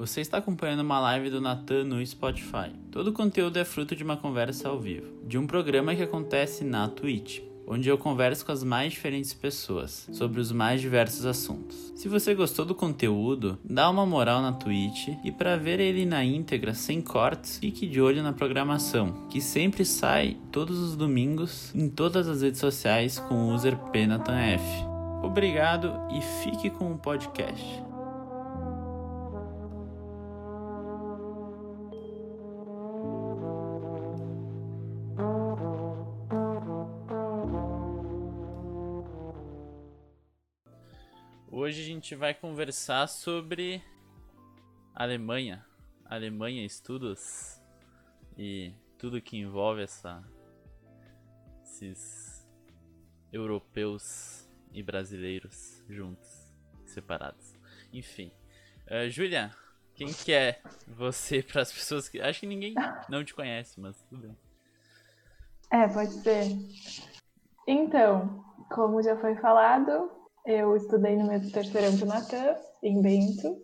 Você está acompanhando uma live do Natan no Spotify. Todo o conteúdo é fruto de uma conversa ao vivo, de um programa que acontece na Twitch, onde eu converso com as mais diferentes pessoas sobre os mais diversos assuntos. Se você gostou do conteúdo, dá uma moral na Twitch e para ver ele na íntegra sem cortes, fique de olho na programação, que sempre sai todos os domingos em todas as redes sociais com o user PNatanF. Obrigado e fique com o podcast. Vai conversar sobre Alemanha, Alemanha, estudos e tudo que envolve essa, esses europeus e brasileiros juntos, separados. Enfim, uh, Julia, quem que é você para as pessoas que acho que ninguém não te conhece, mas tudo bem. É, pode ser. Então, como já foi falado, eu estudei no meu terceirão de Natan, em Bento.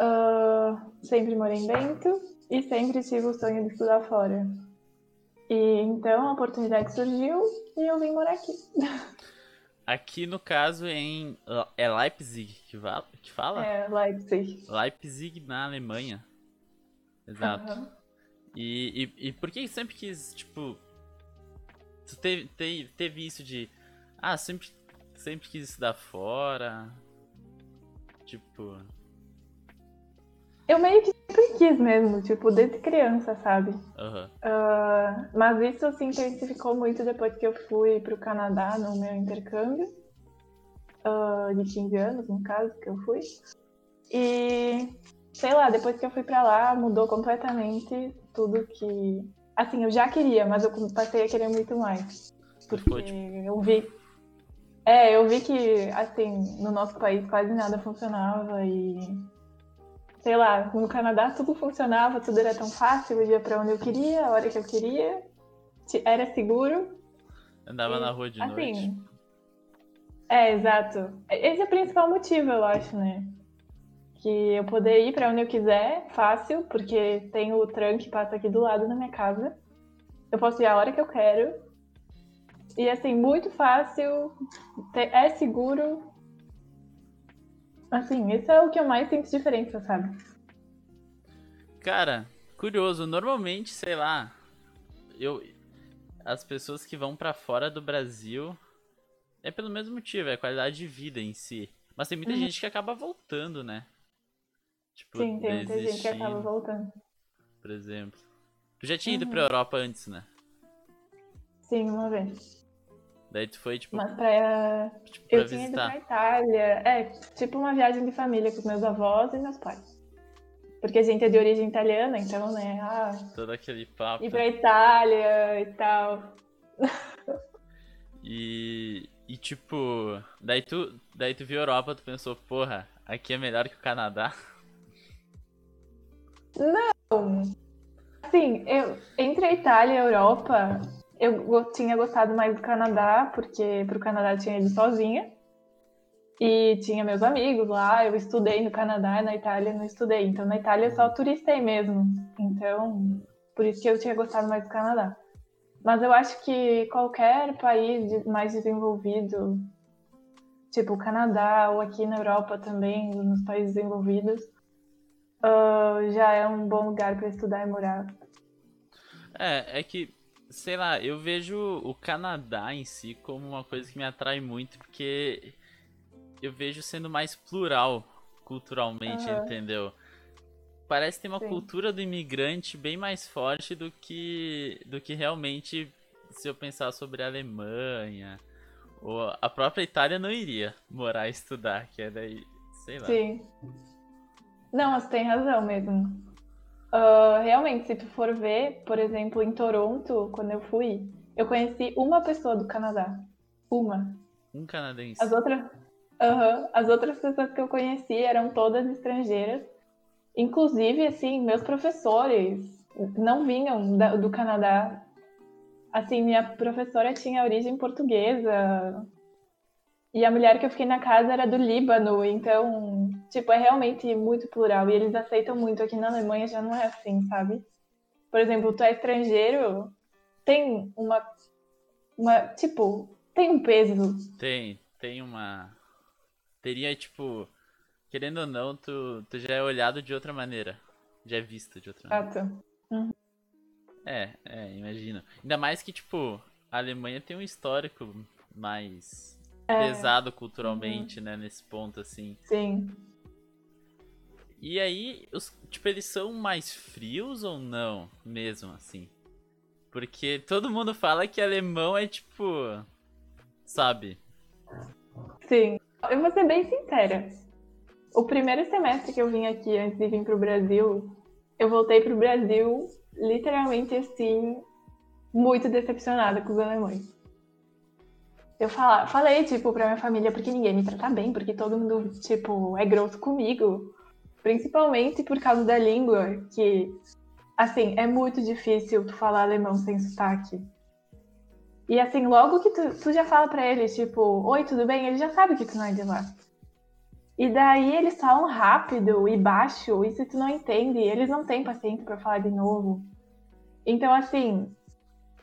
Uh, sempre morei em Bento e sempre tive o sonho de estudar fora. E então a oportunidade surgiu e eu vim morar aqui. Aqui no caso em é Leipzig que fala? Que fala? É Leipzig. Leipzig na Alemanha. Exato. Uhum. E, e, e por que sempre quis, tipo. Tu teve, teve, teve isso de. Ah, sempre sempre quis estudar fora? Tipo. Eu meio que sempre quis mesmo, tipo, desde criança, sabe? Uhum. Uh, mas isso se intensificou muito depois que eu fui pro Canadá no meu intercâmbio. Uh, de 15 anos, no caso, que eu fui. E, sei lá, depois que eu fui pra lá, mudou completamente tudo que. Assim, eu já queria, mas eu passei a querer muito mais. Porque tipo eu vi é, eu vi que, assim, no nosso país quase nada funcionava e. Sei lá, no Canadá tudo funcionava, tudo era tão fácil, eu ia pra onde eu queria, a hora que eu queria, era seguro. Andava e, na rua de assim, noite. É, exato. Esse é o principal motivo, eu acho, né? Que eu poder ir para onde eu quiser, fácil, porque tem o trem que passa aqui do lado da minha casa. Eu posso ir a hora que eu quero, e assim, muito fácil, é seguro. Assim, isso é o que eu mais sinto diferença, sabe? Cara, curioso, normalmente, sei lá, eu as pessoas que vão para fora do Brasil é pelo mesmo motivo, é a qualidade de vida em si. Mas tem muita uhum. gente que acaba voltando, né? Tipo, Sim, tem muita gente que acaba voltando. Por exemplo. Tu já tinha ido uhum. pra Europa antes, né? Sim, uma vez. Daí tu foi, tipo. Mas pra. Tipo, pra eu visitar. tinha ido pra Itália. É, tipo uma viagem de família com meus avós e meus pais. Porque a gente é de origem italiana, então, né? Ah, Todo aquele papo. Ir pra Itália e tal. E. E tipo, daí tu, daí tu viu a Europa, tu pensou, porra, aqui é melhor que o Canadá? Não! Assim, eu, entre a Itália e a Europa, eu tinha gostado mais do Canadá, porque pro Canadá eu tinha ido sozinha. E tinha meus amigos lá, eu estudei no Canadá na Itália não estudei. Então na Itália eu só turistei mesmo. Então, por isso que eu tinha gostado mais do Canadá. Mas eu acho que qualquer país mais desenvolvido, tipo o Canadá ou aqui na Europa também, nos países desenvolvidos, uh, já é um bom lugar para estudar e morar. É, é que sei lá, eu vejo o Canadá em si como uma coisa que me atrai muito, porque eu vejo sendo mais plural culturalmente, uhum. entendeu? Parece ter uma Sim. cultura do imigrante bem mais forte do que do que realmente se eu pensar sobre a Alemanha ou a própria Itália não iria morar e estudar, que é daí, sei lá. Sim. Não, você tem razão mesmo. Uh, realmente, se tu for ver, por exemplo, em Toronto, quando eu fui, eu conheci uma pessoa do Canadá. Uma. Um canadense. As outras, uh as outras pessoas que eu conheci eram todas estrangeiras. Inclusive, assim, meus professores não vinham da, do Canadá. Assim, minha professora tinha origem portuguesa. E a mulher que eu fiquei na casa era do Líbano, então, tipo, é realmente muito plural. E eles aceitam muito. Aqui na Alemanha já não é assim, sabe? Por exemplo, tu é estrangeiro, tem uma. uma tipo, tem um peso. Tem, tem uma. Teria, tipo. Querendo ou não, tu, tu já é olhado de outra maneira. Já é visto de outra maneira. Exato. Uhum. É, é, imagino. Ainda mais que, tipo, a Alemanha tem um histórico mais é. pesado culturalmente, uhum. né, nesse ponto, assim. Sim. E aí, os, tipo, eles são mais frios ou não, mesmo, assim? Porque todo mundo fala que alemão é, tipo, sabe? Sim. Eu vou ser bem sincera. O primeiro semestre que eu vim aqui, antes de vir pro Brasil, eu voltei pro Brasil, literalmente, assim, muito decepcionada com os alemães. Eu fala, falei, tipo, pra minha família, porque ninguém me trata bem, porque todo mundo, tipo, é grosso comigo. Principalmente por causa da língua, que, assim, é muito difícil tu falar alemão sem sotaque. E, assim, logo que tu, tu já fala pra eles, tipo, oi, tudo bem? Ele já sabe que tu não é de lá. E daí eles falam rápido e baixo, e se tu não entende, eles não têm paciência para falar de novo. Então, assim,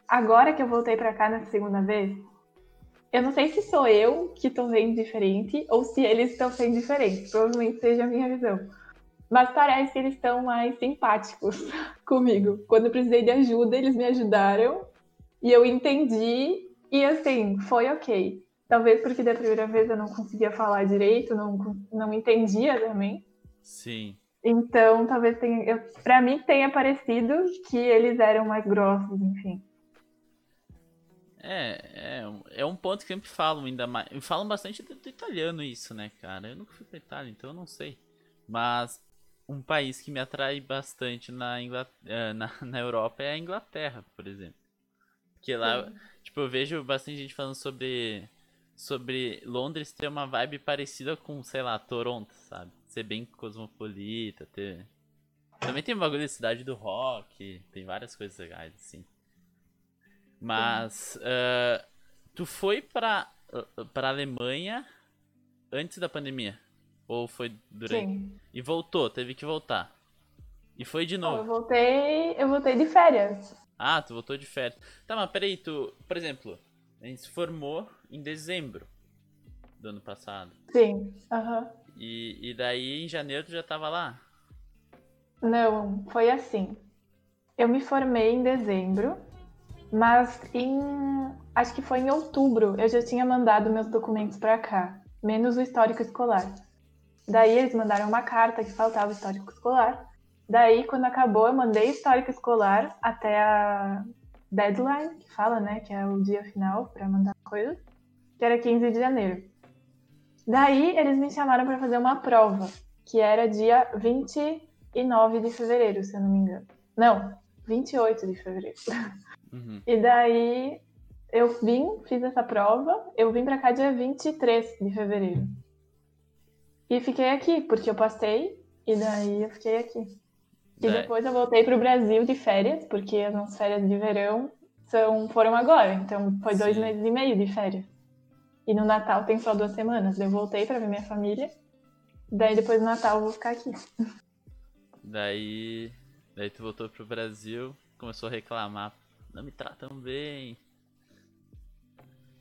agora que eu voltei para cá nessa segunda vez, eu não sei se sou eu que estou vendo diferente ou se eles estão sendo diferentes. Provavelmente seja a minha visão. Mas parece que eles estão mais simpáticos comigo. Quando eu precisei de ajuda, eles me ajudaram e eu entendi e assim, foi ok. Talvez porque da primeira vez eu não conseguia falar direito, não, não entendia também. Sim. Então, talvez tenha. Pra mim tenha parecido que eles eram mais grossos, enfim. É, é, é um ponto que sempre falam, ainda mais. Falam bastante do, do, italiano isso, né, cara? Eu nunca fui pra Itália, então eu não sei. Mas um país que me atrai bastante na, Inglaterra, eh, na, na Europa é a Inglaterra, por exemplo. Porque lá, Sim. tipo, eu vejo bastante gente falando sobre. Sobre Londres ter uma vibe parecida com, sei lá, Toronto, sabe? Ser bem cosmopolita, ter. Também tem o bagulho da cidade do rock, tem várias coisas legais, assim. Mas uh, tu foi pra, uh, pra Alemanha antes da pandemia? Ou foi durante? Sim. E voltou, teve que voltar. E foi de novo. Eu voltei. Eu voltei de férias. Ah, tu voltou de férias. Tá, mas peraí, tu. Por exemplo, a gente se formou em dezembro do ano passado. Sim, aham. Uhum. E, e daí em janeiro tu já tava lá? Não, foi assim. Eu me formei em dezembro mas em. Acho que foi em outubro eu já tinha mandado meus documentos para cá, menos o histórico escolar. Daí eles mandaram uma carta que faltava histórico escolar. Daí, quando acabou, eu mandei histórico escolar até a deadline, que fala, né, que é o dia final para mandar coisas, que era 15 de janeiro. Daí, eles me chamaram para fazer uma prova, que era dia 29 de fevereiro, se eu não me engano. Não, 28 de fevereiro. Uhum. E daí eu vim, fiz essa prova, eu vim pra cá dia 23 de fevereiro. E fiquei aqui, porque eu passei, e daí eu fiquei aqui. E é. depois eu voltei pro Brasil de férias, porque as nossas férias de verão são, foram agora, então foi dois Sim. meses e meio de férias. E no Natal tem só duas semanas. Eu voltei para ver minha família. Daí depois do Natal eu vou ficar aqui. Daí. Daí tu voltou pro Brasil, começou a reclamar não me tratam bem.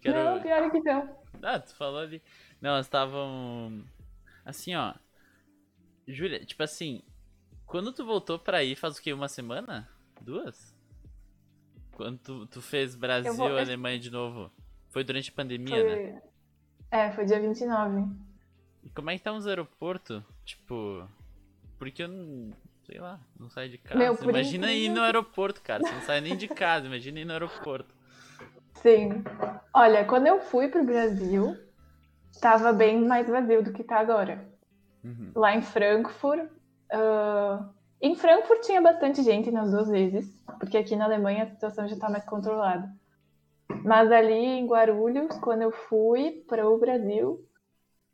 Quero... Não, pior que não. Ah, tu falou ali. Não, elas estavam. Assim, ó. Júlia, tipo assim. Quando tu voltou pra ir, faz o que? Uma semana? Duas? Quando tu, tu fez Brasil vou... Alemanha de novo? Foi durante a pandemia, foi... né? É, foi dia 29. E como é que tá nos aeroportos? Tipo. Porque eu não sei lá, não sai de casa. Meu, imagina incrível... ir no aeroporto, cara. Você não sai nem de casa, imagina ir no aeroporto. Sim. Olha, quando eu fui pro Brasil, tava bem mais vazio do que tá agora. Uhum. Lá em Frankfurt. Uh... Em Frankfurt tinha bastante gente nas duas vezes, porque aqui na Alemanha a situação já tá mais controlada. Mas ali em Guarulhos, quando eu fui para o Brasil,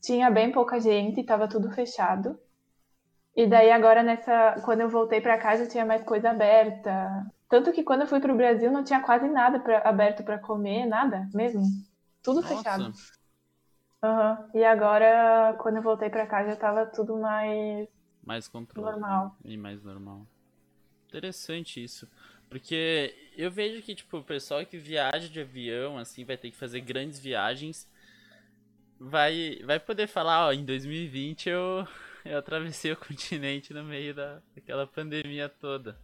tinha bem pouca gente, tava tudo fechado. E daí agora nessa, quando eu voltei para casa tinha mais coisa aberta. Tanto que quando eu fui pro Brasil não tinha quase nada pra, aberto para comer, nada mesmo. Tudo Nossa. fechado. Aham. E agora, quando eu voltei pra cá, já tava tudo mais Mais controle. normal. E mais normal. Interessante isso. Porque eu vejo que, tipo, o pessoal que viaja de avião, assim, vai ter que fazer grandes viagens, vai, vai poder falar, ó, em 2020 eu, eu atravessei o continente no meio da, daquela pandemia toda.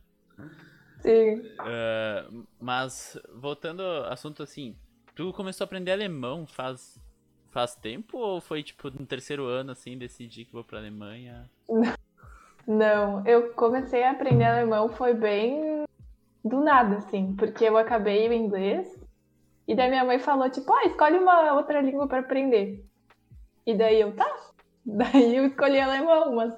Sim. Ah, mas, voltando ao assunto, assim, tu começou a aprender alemão faz, faz tempo ou foi, tipo, no terceiro ano, assim, decidi que vou pra Alemanha? Não, eu comecei a aprender alemão foi bem do nada, assim, porque eu acabei o inglês e daí minha mãe falou, tipo, ah, escolhe uma outra língua pra aprender. E daí eu, tá. Daí eu escolhi alemão, mas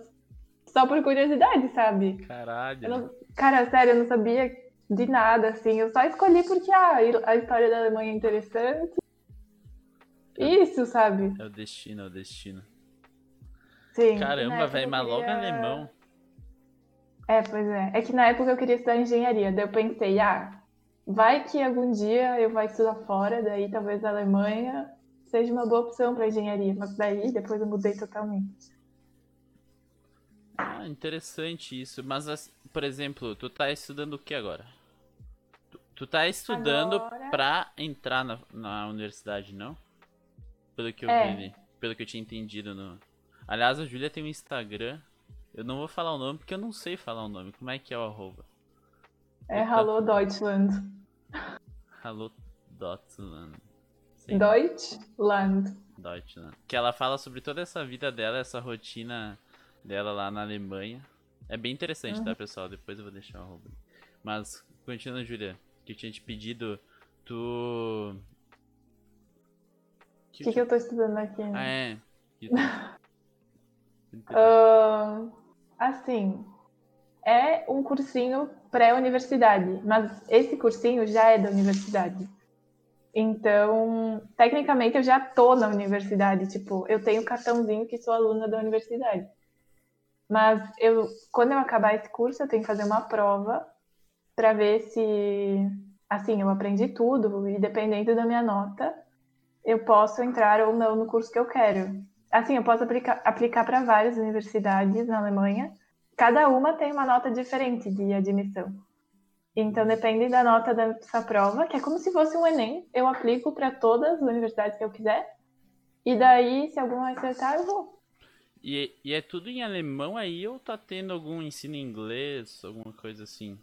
só por curiosidade, sabe? Caralho. Não- Cara, sério, eu não sabia de nada, assim. Eu só escolhi porque ah, a história da Alemanha é interessante. Isso, sabe? É o destino, é o destino. Sim. Caramba, velho, mas logo queria- alemão. É, pois é. É que na época eu queria estudar engenharia. Daí eu pensei, ah, vai que algum dia eu vou estudar fora, daí talvez a Alemanha seja uma boa opção para engenharia. Mas daí depois eu mudei totalmente. Ah, interessante isso. Mas, as- por exemplo, tu tá estudando o que agora? Tu, tu tá estudando Agora- pra entrar na, na universidade, não? Pelo que eu É. vi, pelo que eu tinha entendido no. Aliás, a Júlia tem um Instagram. Eu não vou falar o nome porque eu não sei falar o nome. Como é que é o arroba? É Então- Hallo Deutschland. Hallo Deutschland. Sim, Deutschland. Deutschland. Que ela fala sobre toda essa vida dela, essa rotina dela lá na Alemanha. É bem interessante, Uhum. tá, pessoal? Depois eu vou deixar o arroba. Mas, continuando, Júlia, que eu tinha te pedido, tu. O que, que eu tô estudando aqui? Ah, é. Que- Ahn, assim, é um cursinho pré-universidade, mas esse cursinho já é da universidade. Então, tecnicamente, eu já tô na universidade. Tipo, eu tenho cartãozinho que sou aluna da universidade. Mas eu, quando eu acabar esse curso, eu tenho que fazer uma prova para ver se, assim, eu aprendi tudo e dependendo da minha nota, eu posso entrar ou não no curso que eu quero. Assim, eu posso aplicar aplicar para várias universidades na Alemanha. Cada uma tem uma nota diferente de admissão. Então, depende da nota dessa prova, que é como se fosse um Enem. Eu aplico para todas as universidades que eu quiser. E daí, se alguma acertar, eu vou. E, e é tudo em alemão aí ou tá tendo algum ensino em inglês, alguma coisa assim?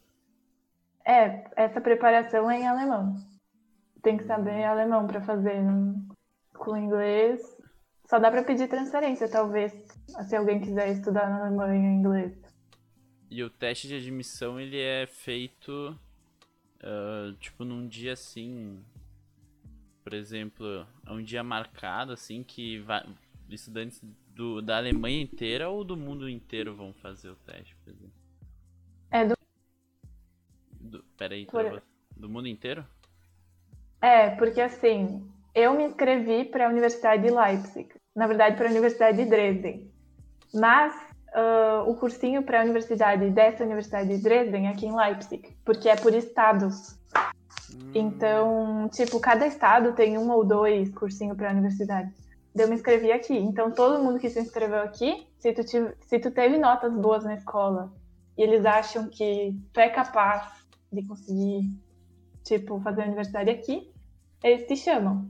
É, essa preparação é em alemão. Tem que saber alemão para fazer. não- Com inglês, só dá para pedir transferência, talvez, se alguém quiser estudar na Alemanha em inglês. E o teste de admissão ele é feito ah, tipo num dia assim, por exemplo, é um dia marcado assim que vai, estudantes do, da Alemanha inteira ou do mundo inteiro vão fazer o teste, por exemplo. É do Do, peraí, Por- do mundo inteiro? É, porque assim, eu me inscrevi para a Universidade de Leipzig, na verdade para a Universidade de Dresden. Mas ah, o cursinho para a universidade dessa Universidade de Dresden é aqui em Leipzig, porque é por estados. Hum, Então, tipo, cada estado tem um ou dois cursinhos para a universidade. Eu me inscrevi aqui. Então, todo mundo que se inscreveu aqui, se tu, tive- se tu teve notas boas na escola e eles acham que tu é capaz de conseguir, tipo, fazer a universidade aqui, eles te chamam.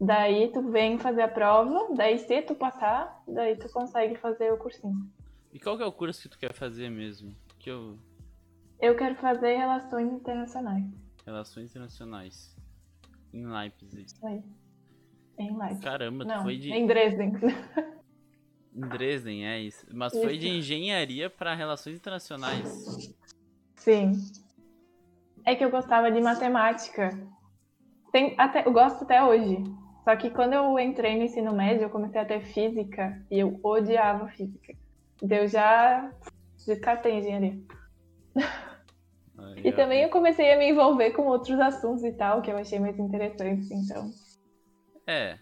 Daí tu vem fazer a prova, daí se tu passar, daí tu consegue fazer o cursinho. E qual que é o curso que tu quer fazer mesmo? Que eu Eu quero fazer relações internacionais. Relações Internacionais em Leipzig. Isso aí. Em Leipzig. Caramba, tu Não, foi de em Dresden. em Dresden, é isso. Mas foi de Isso. engenharia para relações internacionais. Sim. É que eu gostava de matemática. Tem, até, eu gosto até hoje. Só que quando eu entrei no ensino médio, eu comecei a ter física e eu odiava física. Daí eu já descartei engenharia. Aí, E ó. também eu comecei a me envolver com outros assuntos e tal, que eu achei mais interessantes, então. É.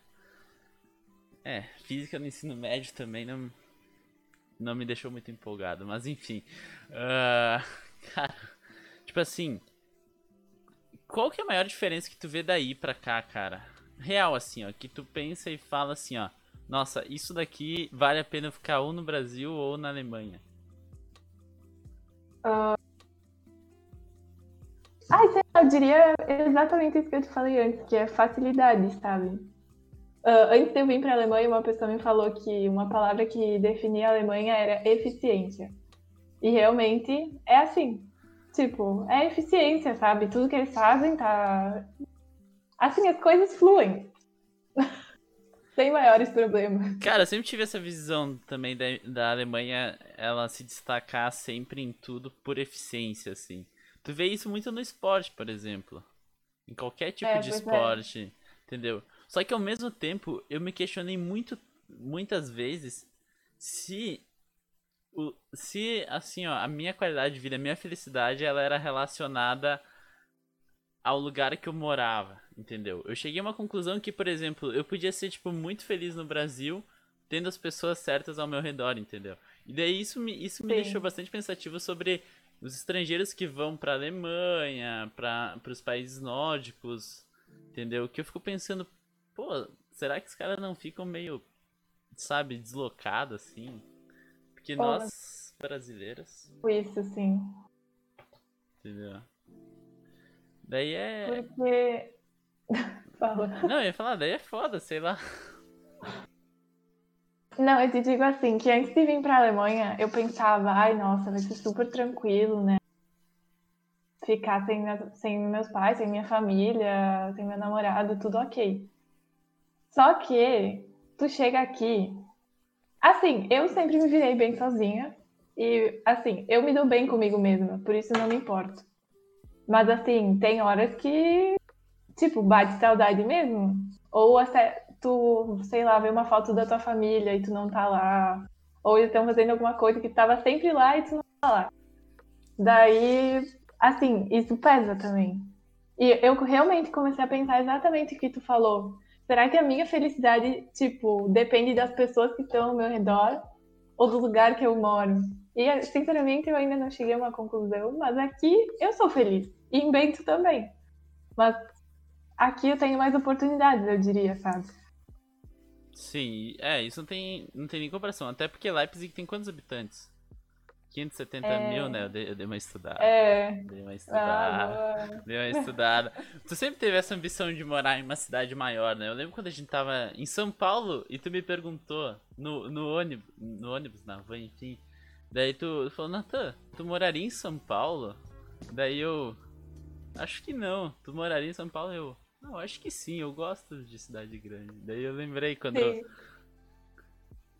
É, física no ensino médio também não, não me deixou muito empolgado, mas enfim. Ah, cara, tipo assim. Qual que é a maior diferença que tu vê daí pra cá, cara? real, assim, ó, que tu pensa e fala assim, ó, nossa, isso daqui vale a pena ficar ou no Brasil ou na Alemanha? Uh... Ai, sei lá, eu diria exatamente isso que eu te falei antes, que é facilidade, sabe? Uh, antes de eu vir para a Alemanha, uma pessoa me falou que uma palavra que definia a Alemanha era eficiência. E realmente é assim. Tipo, é eficiência, sabe? Tudo que eles fazem tá. Assim, as coisas fluem. Sem maiores problemas. Cara, eu sempre tive essa visão também da, da Alemanha, ela se destacar sempre em tudo por eficiência, assim. Tu vê isso muito no esporte, por exemplo. Em qualquer tipo É, de é. esporte, entendeu? Só que ao mesmo tempo, eu me questionei muito, muitas vezes, se o, se assim, ó, a minha qualidade de vida, a minha felicidade, ela era relacionada ao lugar que eu morava, entendeu? Eu cheguei a uma conclusão que, por exemplo, eu podia ser tipo muito feliz no Brasil, tendo as pessoas certas ao meu redor, entendeu? E daí isso me, isso me Sim. deixou bastante pensativo sobre os estrangeiros que vão pra Alemanha, para os países nórdicos, entendeu? Que eu fico pensando, pô, será que os caras não ficam meio, sabe, deslocados assim? Porque Pô, nós, brasileiros, Isso, sim. entendeu? Daí é. Porque. Fala. Não, eu ia falar, daí é foda, sei lá. Não, eu te digo assim, que antes de vir pra Alemanha, eu pensava, ai, nossa, vai ser super tranquilo, né? Ficar sem, sem meus pais, sem minha família, sem meu namorado, tudo ok. Só que tu chega aqui. Assim, eu sempre me virei bem sozinha. E, assim, eu me dou bem comigo mesma, por isso não me importo. Mas, assim, tem horas que, tipo, bate saudade mesmo. Ou até tu, sei lá, vê uma foto da tua família e tu não tá lá. Ou eles estão fazendo alguma coisa que tava sempre lá e tu não tá lá. Daí, assim, isso pesa também. E eu realmente comecei a pensar exatamente o que tu falou. Será que a minha felicidade, tipo, depende das pessoas que estão ao meu redor ou do lugar que eu moro? E, sinceramente, eu ainda não cheguei a uma conclusão, mas aqui eu sou feliz. E em Bento também. Mas aqui eu tenho mais oportunidades, eu diria, sabe? Sim, é, isso não tem, não tem nem comparação. Até porque Leipzig tem quantos habitantes? 570 É. mil, né? Eu dei, eu dei uma estudada. É. Dei uma estudada. Ah, Dei uma estudada. Tu sempre teve essa ambição de morar em uma cidade maior, né? Eu lembro quando a gente tava em São Paulo e tu me perguntou no, no ônibus, no ônibus, na van, enfim. Daí tu falou, Natan, tu moraria em São Paulo? Daí eu. Acho que não. Tu moraria em São Paulo? Eu. Não, acho que sim, eu gosto de cidade grande. Daí eu lembrei quando eu. sim.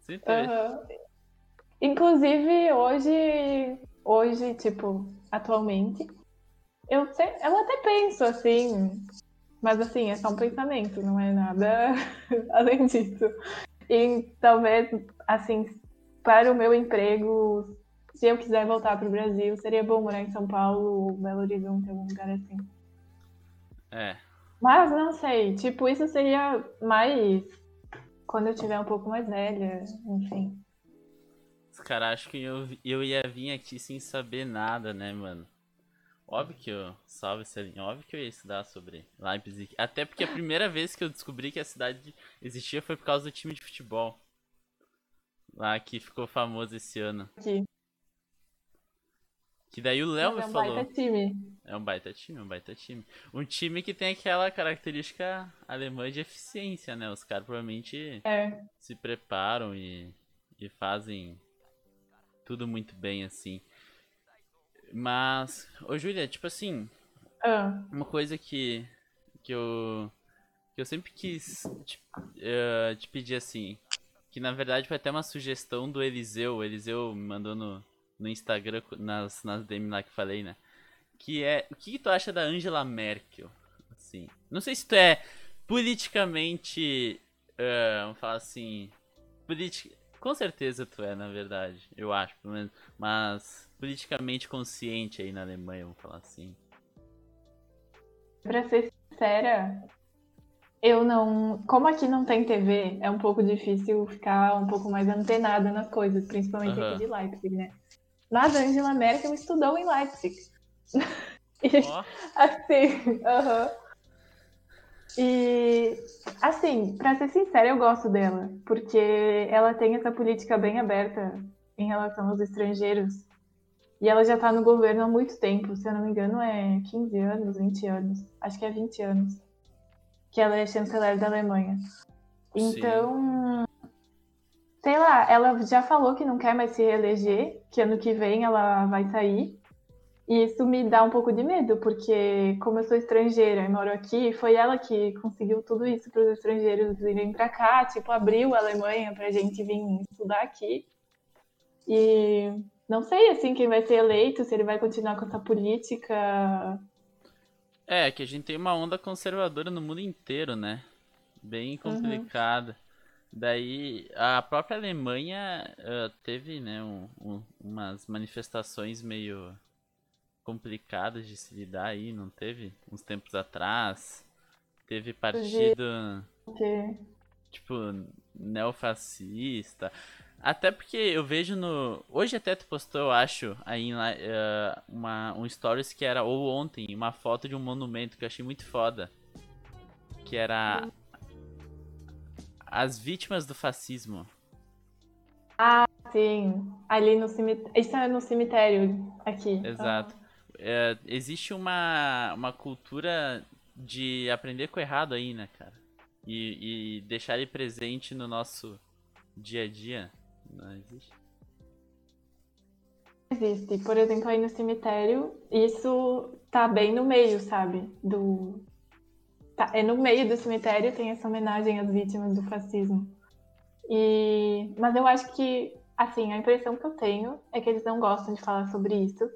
Sempre teve Aham. Inclusive, hoje, hoje, tipo, atualmente, eu, eu até penso assim, mas assim, é só um pensamento, não é nada além disso. E talvez, assim, para o meu emprego, se eu quiser voltar para o Brasil, seria bom morar em São Paulo ou Belo Horizonte, algum lugar assim. É. Mas não sei, tipo, isso seria mais quando eu tiver um pouco mais velha, enfim. Os caras acham que eu, eu ia vir aqui sem saber nada, né, mano? Óbvio que eu. Salve, Celinho. Óbvio que eu ia estudar sobre Leipzig. Até porque a primeira vez que eu descobri que a cidade existia foi por causa do time de futebol. Lá que ficou famoso esse ano. Aqui. Que daí o Léo me é um falou. baita time. É um baita time, um baita time. Um time que tem aquela característica alemã de eficiência, né? Os caras provavelmente É. se preparam e, e fazem tudo muito bem, assim. Mas, ô Júlia, tipo assim, Ah, uma coisa que, que eu que eu sempre quis te, eh, te pedir assim, que na verdade foi até uma sugestão do Eliseu, o Eliseu me mandou no, no Instagram, nas, nas DM lá que falei, né? Que é, o que, que tu acha da Angela Merkel? Assim, não sei se tu é politicamente, eh, vamos falar assim, politi com certeza tu é, na verdade, eu acho, pelo menos, mas politicamente consciente aí na Alemanha, vamos falar assim. pra ser sincera, eu não. Como aqui não tem TV, é um pouco difícil ficar um pouco mais antenada nas coisas, principalmente Aham. aqui de Leipzig, né? Mas Angela Merkel estudou em Leipzig. E, Ó. assim, aham. E, assim, pra ser sincera, eu gosto dela, porque ela tem essa política bem aberta em relação aos estrangeiros. E ela já tá no governo há muito tempo, se eu não me engano, é 15 anos, 20 anos. Acho que é 20 anos. Que ela é chanceler da Alemanha. Então, Sim. sei lá, ela já falou que não quer mais se reeleger, que ano que vem ela vai sair. E isso me dá um pouco de medo, porque como eu sou estrangeira e moro aqui, foi ela que conseguiu tudo isso para os estrangeiros virem para cá, tipo, abriu a Alemanha para a gente vir estudar aqui. E não sei, assim, quem vai ser eleito, se ele vai continuar com essa política. É, que a gente tem uma onda conservadora no mundo inteiro, né? Bem uhum. complicada. Uhum. Daí a própria Alemanha uh, teve, né, um, um, umas manifestações meio complicadas de se lidar aí, não teve? Uns tempos atrás. Teve partido. Tipo, neofascista. Até porque eu vejo no. Hoje até tu postou, eu acho, aí uh, uma, um stories que era, ou ontem, uma foto de um monumento que eu achei muito foda. Que era. As vítimas do fascismo. Ah, sim. Ali no cemitério. Isso é no cemitério aqui. Exato é, existe uma, uma cultura de aprender com o errado aí, né, cara? E, e deixar ele presente no nosso dia a dia. Não existe? Existe. Por exemplo, aí no cemitério, isso tá bem no meio, sabe? Do. Tá, é no meio do cemitério, tem essa homenagem às vítimas do fascismo. E... Mas eu acho que, assim, a impressão que eu tenho é que eles não gostam de falar sobre isso.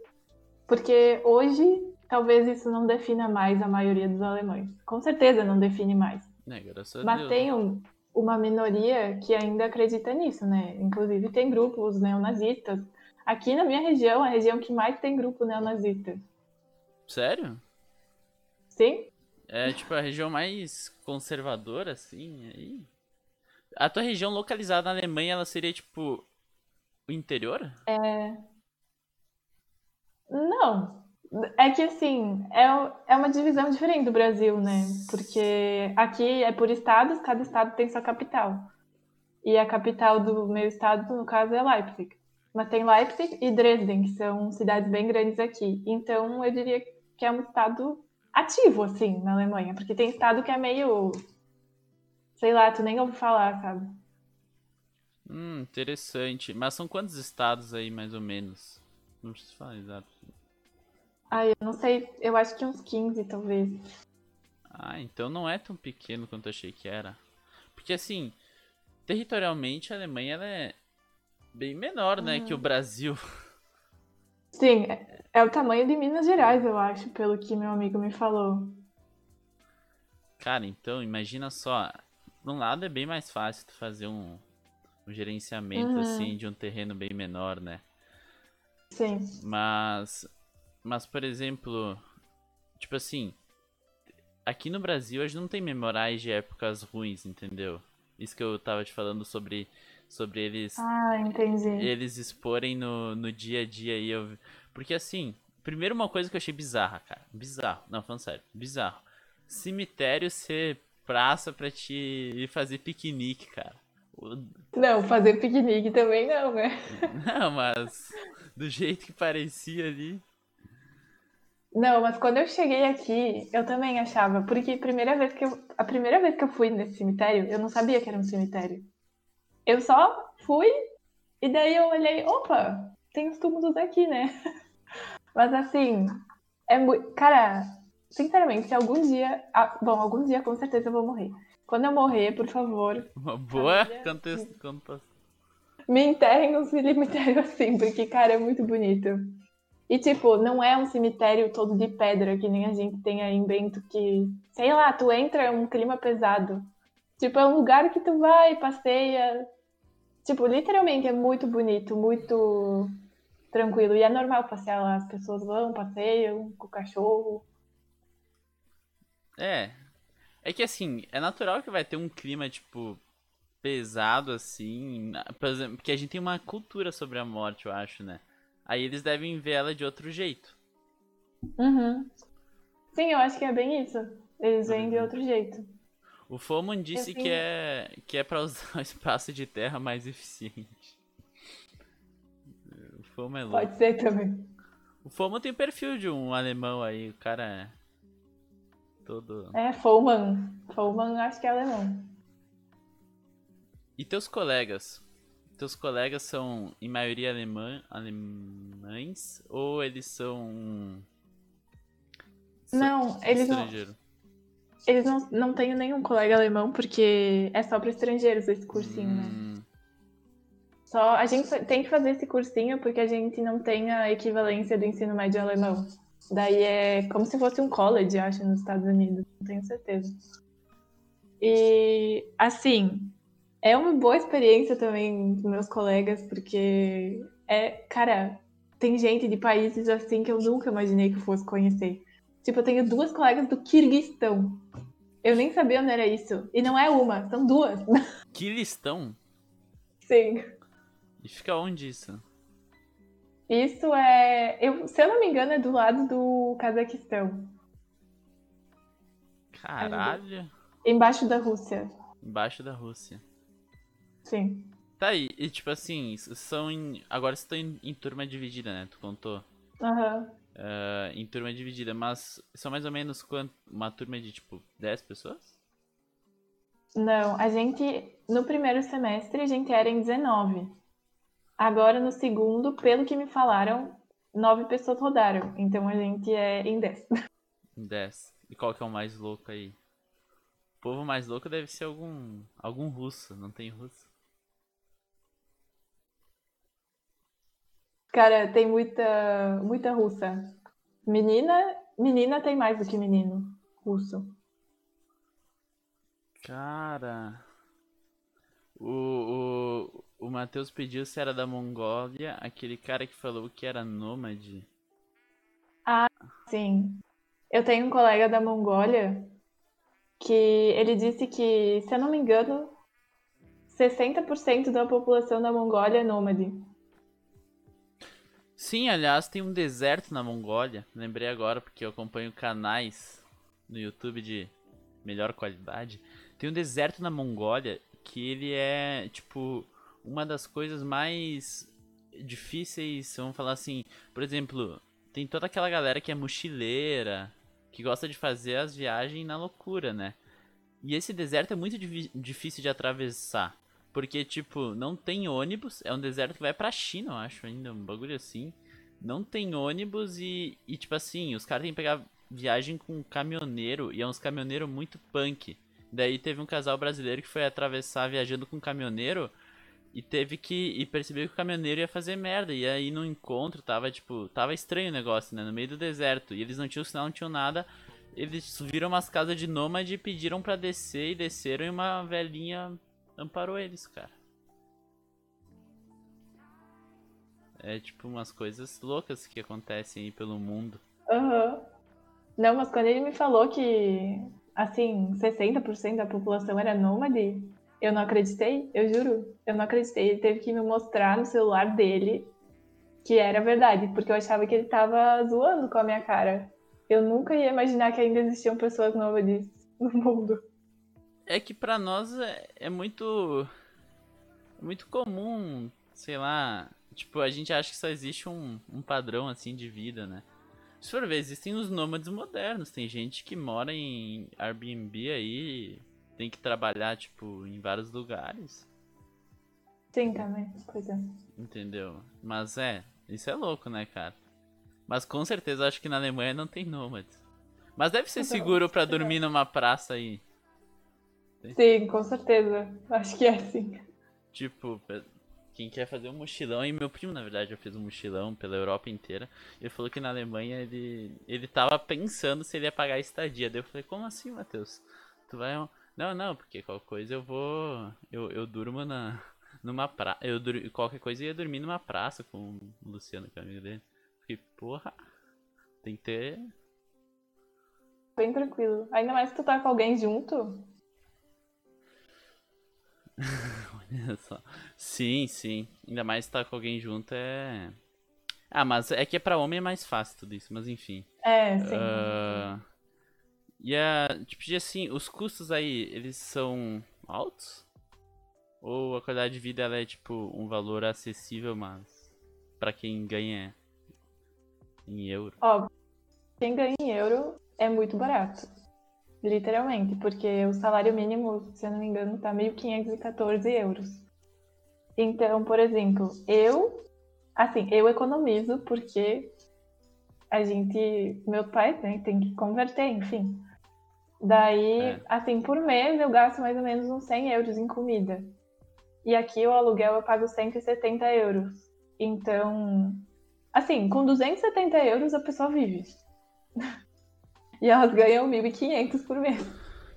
Porque hoje, talvez isso não defina mais a maioria dos alemães. Com certeza não define mais. É, Mas Deus. tem um, uma minoria que ainda acredita nisso, né? Inclusive tem grupos neonazistas. Aqui na minha região, a região que mais tem grupo neonazista. Sério? Sim. É tipo a região mais conservadora, assim, aí. A tua região localizada na Alemanha, ela seria tipo o interior? É. Não. É que, assim, é, é uma divisão diferente do Brasil, né? Porque aqui é por estados, cada estado tem sua capital. E a capital do meu estado, no caso, é Leipzig. Mas tem Leipzig e Dresden, que são cidades bem grandes aqui. Então, eu diria que é um estado ativo, assim, na Alemanha. Porque tem estado que é meio. Sei lá, tu nem ouve falar, sabe? Hum, interessante. Mas são quantos estados aí, mais ou menos? Não se fala exato. Ah, eu não sei. Eu acho que uns 15, talvez. Ah, então não é tão pequeno quanto eu achei que era. Porque assim, territorialmente a Alemanha ela é bem menor, né, que o Brasil. Sim, é, é o tamanho de Minas Gerais, eu acho, pelo que meu amigo me falou. Cara, então imagina só, por um lado é bem mais fácil tu fazer um, um gerenciamento uhum. assim de um terreno bem menor, né? Sim. Mas, mas por exemplo, tipo assim, aqui no Brasil a gente não tem memoriais de épocas ruins, entendeu? Isso que eu tava te falando sobre, sobre eles. Ah, entendi. Eles exporem no, no dia a dia aí. Eu, porque assim, primeiro uma coisa que eu achei bizarra, cara. Bizarro. Não, falando sério, bizarro. Cemitério ser praça pra te ir fazer piquenique, cara. Não, fazer piquenique também não, né? Não, mas do jeito que parecia ali. Não, mas quando eu cheguei aqui, eu também achava, porque a primeira vez que eu, a primeira vez que eu fui nesse cemitério, eu não sabia que era um cemitério. Eu só fui e daí eu olhei, opa, tem os túmulos aqui, né? Mas assim, é muito, cara, sinceramente, se algum dia, ah, bom, algum dia com certeza eu vou morrer. Quando eu morrer, por favor. Uma boa contestação me enterrem num cemitério assim, porque, cara, é muito bonito. E, tipo, não é um cemitério todo de pedra, que nem a gente tem aí em Bento, que, sei lá, tu entra, é um clima pesado. Tipo, é um lugar que tu vai, passeia. Tipo, literalmente é muito bonito, muito tranquilo. E é normal passear lá, as pessoas vão, passeiam com o cachorro. É. É que assim, é natural que vai ter um clima, tipo, pesado assim. Por exemplo, porque a gente tem uma cultura sobre a morte, eu acho, né? Aí eles devem ver ela de outro jeito. Uhum. Sim, eu acho que é bem isso. Eles vêm de outro jeito. O Foman disse que é, que é pra usar o espaço de terra mais eficiente. O Foman é louco. Pode ser também. O Foman tem o perfil de um alemão aí, o cara é. Todo. É, Foman. Foman acho que é alemão. E teus colegas? Teus colegas são, em maioria, alemã, alemães? Ou eles são. Não, eles não. Eles não, não têm nenhum colega alemão, porque é só para estrangeiros esse cursinho, né? hum. né? Só a gente tem que fazer esse cursinho porque a gente não tem a equivalência do ensino médio alemão. Daí é como se fosse um college, acho, nos Estados Unidos, não tenho certeza. E assim, é uma boa experiência também dos meus colegas, porque é, cara, tem gente de países assim que eu nunca imaginei que eu fosse conhecer. Tipo, eu tenho duas colegas do Kirguistão. Eu nem sabia onde era isso. E não é uma, são duas. Kirguistão? Sim. E fica onde isso? Isso é. Eu, se eu não me engano, é do lado do Cazaquistão. Caralho. Embaixo da Rússia. Embaixo da Rússia. Sim. Tá aí, e tipo assim, são em. Agora você tá em, em turma dividida, né? Tu contou? Aham. Uhum. Uh, em turma dividida, mas são mais ou menos quanto? Uma turma de tipo 10 pessoas? Não, a gente. No primeiro semestre a gente era em 19. Agora no segundo, pelo que me falaram, nove pessoas rodaram. Então a gente é em 10. Em 10. E qual que é o mais louco aí? O povo mais louco deve ser algum. algum russo, não tem russo? Cara, tem muita, muita russa. Menina, menina tem mais do que menino russo. Cara, o, o, o Matheus pediu se era da Mongólia, aquele cara que falou que era nômade. Ah, sim. Eu tenho um colega da Mongólia que ele disse que, se eu não me engano, 60% da população da Mongólia é nômade. Sim, aliás, tem um deserto na Mongólia. Lembrei agora porque eu acompanho canais no YouTube de melhor qualidade. Tem um deserto na Mongólia que ele é, tipo, uma das coisas mais difíceis, vamos falar assim. Por exemplo, tem toda aquela galera que é mochileira, que gosta de fazer as viagens na loucura, né? E esse deserto é muito difícil de atravessar. Porque, tipo, não tem ônibus. É um deserto que vai pra China, eu acho, ainda. Um bagulho assim. Não tem ônibus e, e tipo assim, os caras têm que pegar viagem com um caminhoneiro. E é uns caminhoneiros muito punk. Daí teve um casal brasileiro que foi atravessar viajando com um caminhoneiro. E teve que. E percebeu que o caminhoneiro ia fazer merda. E aí no encontro tava, tipo. Tava estranho o negócio, né? No meio do deserto. E eles não tinham sinal, não tinham nada. Eles viram umas casas de nômade e pediram para descer. E desceram e uma velhinha amparou eles, cara. É tipo umas coisas loucas que acontecem aí pelo mundo. Aham. Uhum. Não, mas quando ele me falou que, assim, 60% da população era nômade, eu não acreditei, eu juro. Eu não acreditei. Ele teve que me mostrar no celular dele que era verdade, porque eu achava que ele tava zoando com a minha cara. Eu nunca ia imaginar que ainda existiam pessoas nômades no mundo. É que para nós é, é muito. É muito comum, sei lá. Tipo, a gente acha que só existe um, um padrão assim de vida, né? Se for ver, existem os nômades modernos. Tem gente que mora em Airbnb aí, tem que trabalhar, tipo, em vários lugares. Sim, também, pois é. Entendeu? Mas é, isso é louco, né, cara? Mas com certeza acho que na Alemanha não tem nômades. Mas deve ser seguro para dormir numa praça aí. Sim, com certeza. Acho que é sim. Tipo, quem quer fazer um mochilão, e meu primo, na verdade, já fez um mochilão pela Europa inteira. Ele falou que na Alemanha ele, ele tava pensando se ele ia pagar a estadia. Daí eu falei, como assim, Matheus? Tu vai. Não, não, porque qualquer coisa eu vou. Eu, eu durmo na. Numa praça. Eu dur... Qualquer coisa ia dormir numa praça com o Luciano, que é amigo dele. Porque, porra. Tem que ter. Bem tranquilo. Ainda mais se tu tá com alguém junto. Olha só. Sim, sim. Ainda mais estar tá com alguém junto é. Ah, mas é que é pra homem é mais fácil tudo isso, mas enfim. É, sim. Uh... E a, tipo, assim, os custos aí, eles são altos? Ou a qualidade de vida ela é tipo um valor acessível, mas para quem ganha em euro? Ó, quem ganha em euro é muito barato. Literalmente, porque o salário mínimo, se eu não me engano, tá 1.514 euros. Então, por exemplo, eu, assim, eu economizo porque a gente, meu pai né, tem que converter, enfim. Daí, é. assim, por mês eu gasto mais ou menos uns 100 euros em comida. E aqui o aluguel eu pago 170 euros. Então, assim, com 270 euros a pessoa vive. e elas ganham 1.500 por mês.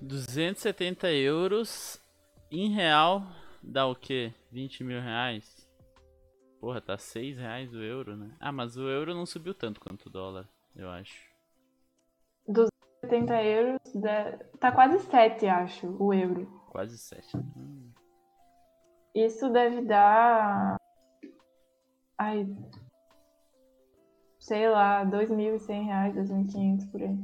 270 euros em real dá o quê? 20 mil reais? Porra, tá 6 reais o euro, né? Ah, mas o euro não subiu tanto quanto o dólar, eu acho. 270 euros, tá quase 7, acho, o euro. Quase 7. Hum. Isso deve dar. Ai. Sei lá, 2.100 reais, 2.500 por aí.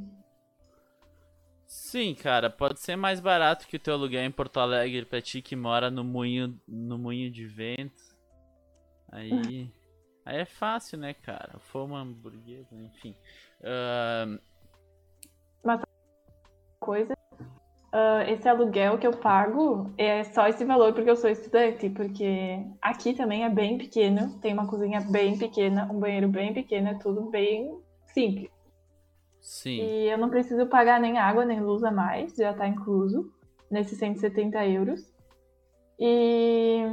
Sim, cara, pode ser mais barato que o teu aluguel em Porto Alegre pra ti que mora no moinho, no moinho de vento. Aí. aí é fácil, né, cara? Foma hamburguesa, enfim. Uh... Mas coisa uh, esse aluguel que eu pago é só esse valor porque eu sou estudante, porque aqui também é bem pequeno, tem uma cozinha bem pequena, um banheiro bem pequeno, é tudo bem simples. Sim. E eu não preciso pagar nem água nem luz a mais, já tá incluso nesses 170 euros. E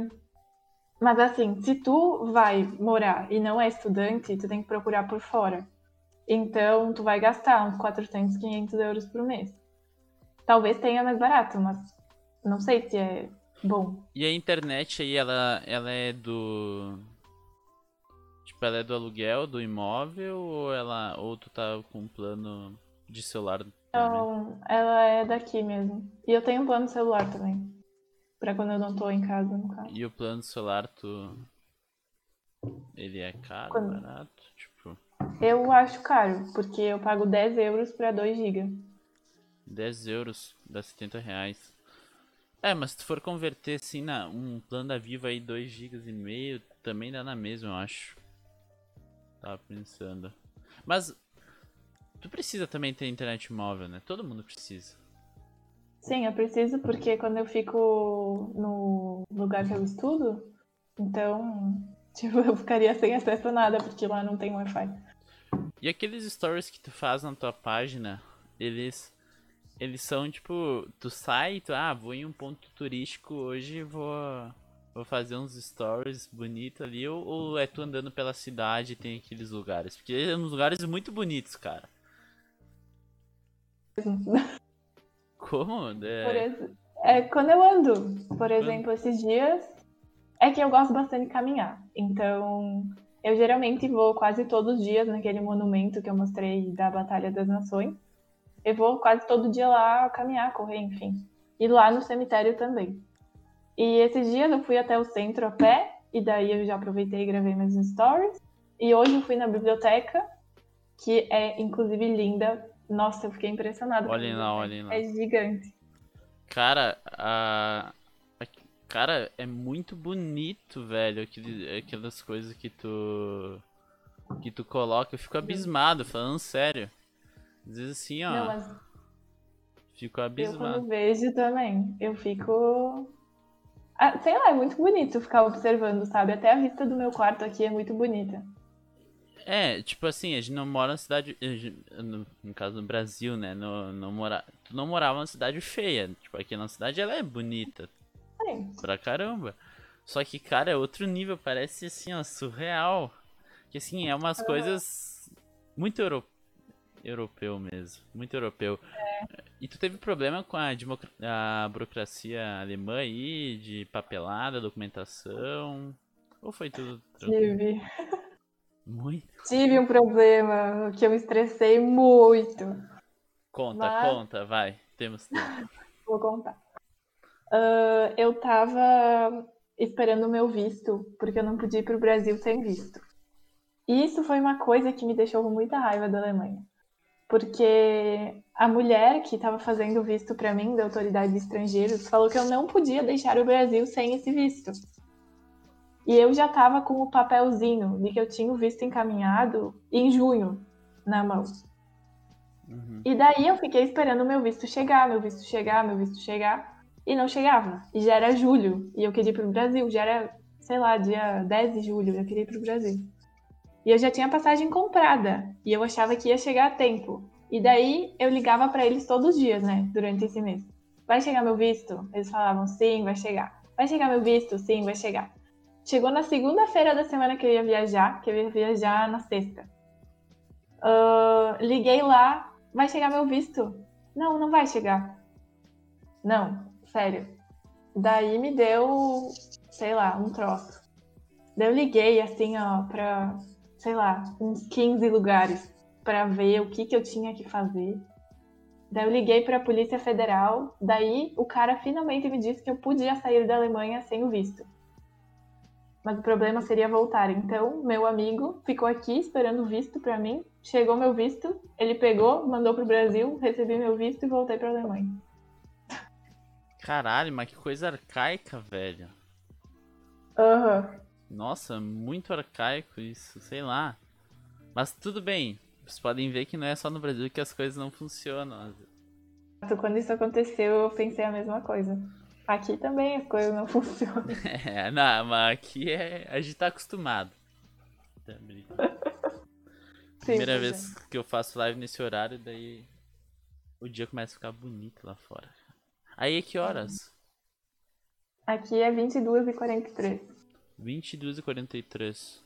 mas assim, se tu vai morar e não é estudante, tu tem que procurar por fora. Então, tu vai gastar uns 400, 500 euros por mês. Talvez tenha mais barato, mas não sei se é bom. E a internet aí, ela, ela é do. Tipo, ela é do aluguel, do imóvel, ou ela. Ou tu tá com um plano de celular? Não, ela é daqui mesmo. E eu tenho um plano celular também. Pra quando eu não tô em casa, no caso. E o plano celular, tu. Ele é caro, quando... barato? Tipo. Eu acho caro, porque eu pago 10 euros pra 2 GB. 10 euros dá 70 reais. É, mas se tu for converter assim na um plano da Viva aí 2 GB e meio, também dá na mesma, eu acho. Tava pensando. Mas tu precisa também ter internet móvel, né? Todo mundo precisa. Sim, eu preciso porque quando eu fico no lugar que eu estudo, então, tipo, eu ficaria sem acesso a nada porque lá não tem Wi-Fi. E aqueles stories que tu faz na tua página, eles eles são tipo, tu sai, tu, ah, vou em um ponto turístico hoje, vou vou fazer uns stories bonitos ali, ou, ou, é tu andando pela cidade e tem aqueles lugares? Porque é uns lugares muito bonitos, cara. Como? É... é... quando eu ando, por exemplo, esses dias, é que eu gosto bastante de caminhar. Então, eu geralmente vou quase todos os dias naquele monumento que eu mostrei da Batalha das Nações eu vou quase todo dia lá caminhar, correr, enfim. E lá no cemitério também. E esses dias eu fui até o centro a pé, e daí eu já aproveitei e gravei meus stories. E hoje eu fui na biblioteca, que é inclusive linda. Nossa, eu fiquei impressionada. Olhem lá, olhem lá. É gigante. Cara, a. Cara, é muito bonito, velho, aquelas coisas que tu. que tu coloca. Eu fico abismado, falando sério. Às vezes assim, ó. Não, mas... Fico abismado. Eu quando vejo também, eu fico. Ah, sei lá, é muito bonito ficar observando, sabe? Até a vista do meu quarto aqui é muito bonita. É, tipo assim, a gente não mora na cidade. No, no caso do Brasil, né? No, não mora, tu não morava numa cidade feia. Tipo, aqui na cidade ela é bonita. Sim. Pra caramba. Só que, cara, é outro nível, parece assim, ó, surreal. Que assim, é umas coisas muito europeias europeu mesmo. Muito europeu. É. E tu teve problema com a, a burocracia alemã aí, de papelada, documentação? Ou foi tudo tranquilo? Tive. Muito? Tive um problema que eu me estressei muito. Conta, Mas... conta, vai. Temos tempo. Vou contar. Uh, eu tava esperando o meu visto, porque eu não podia ir pro Brasil sem visto. E isso foi uma coisa que me deixou com muita raiva da Alemanha. Porque a mulher que estava fazendo o visto para mim, da autoridade de estrangeiros, falou que eu não podia deixar o Brasil sem esse visto. E eu já estava com o papelzinho de que eu tinha o visto encaminhado em junho na mão. Uhum. E daí eu fiquei esperando o meu visto chegar, meu visto chegar, meu visto chegar, e não chegava. E já era julho, e eu queria ir pro Brasil, já era, sei lá, dia 10 de julho, eu queria ir pro Brasil. E eu já tinha passagem comprada, e eu achava que ia chegar a tempo. E daí eu ligava para eles todos os dias, né, durante esse mês. Vai chegar meu visto? Eles falavam, sim, vai chegar. Vai chegar meu visto? Sim, vai chegar. Chegou na segunda-feira da semana que eu ia viajar, que eu ia viajar na sexta. Uh, liguei lá, vai chegar meu visto? Não, não vai chegar. Não, sério. Daí me deu, sei lá, um troço. Daí eu liguei assim, ó, pra, sei lá, uns 15 lugares para ver o que, que eu tinha que fazer. Daí eu liguei para a Polícia Federal, daí o cara finalmente me disse que eu podia sair da Alemanha sem o visto. Mas o problema seria voltar. Então, meu amigo ficou aqui esperando o visto para mim. Chegou meu visto, ele pegou, mandou pro Brasil, recebi meu visto e voltei para Alemanha. Caralho, mas que coisa arcaica, velho. Aham. Uhum. Nossa, muito arcaico isso, sei lá. Mas tudo bem, vocês podem ver que não é só no Brasil que as coisas não funcionam. Quando isso aconteceu, eu pensei a mesma coisa. Aqui também as coisas não funcionam. É, não, mas aqui é, a gente tá acostumado. Primeira vez que eu faço live nesse horário, daí o dia começa a ficar bonito lá fora. Aí é que horas? Aqui é 22h43. 22h43.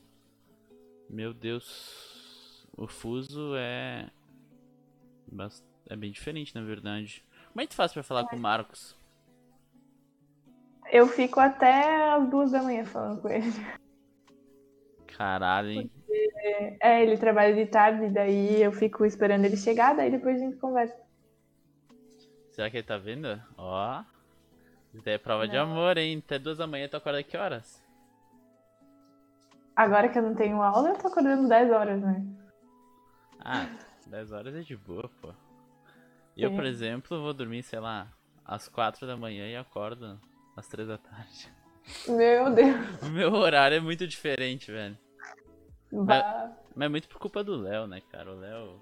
Meu Deus o fuso é. É bem diferente, na verdade. Como é que tu faz pra falar com o Marcos? Eu fico até as duas da manhã falando com ele. Caralho, hein? Porque, é, ele trabalha de tarde, daí eu fico esperando ele chegar, daí depois a gente conversa. Será que ele tá vendo? Ó. Isso daí é prova não. de amor, hein? Até duas da manhã tu acorda que horas? Agora que eu não tenho aula, eu tô acordando 10 horas, né? Ah, 10 horas é de boa, pô. Eu, por exemplo, vou dormir, sei lá, às 4 da manhã e acordo às 3 da tarde. Meu Deus. O meu horário é muito diferente, velho. Mas, mas, é muito por culpa do Léo, né, cara? O Léo.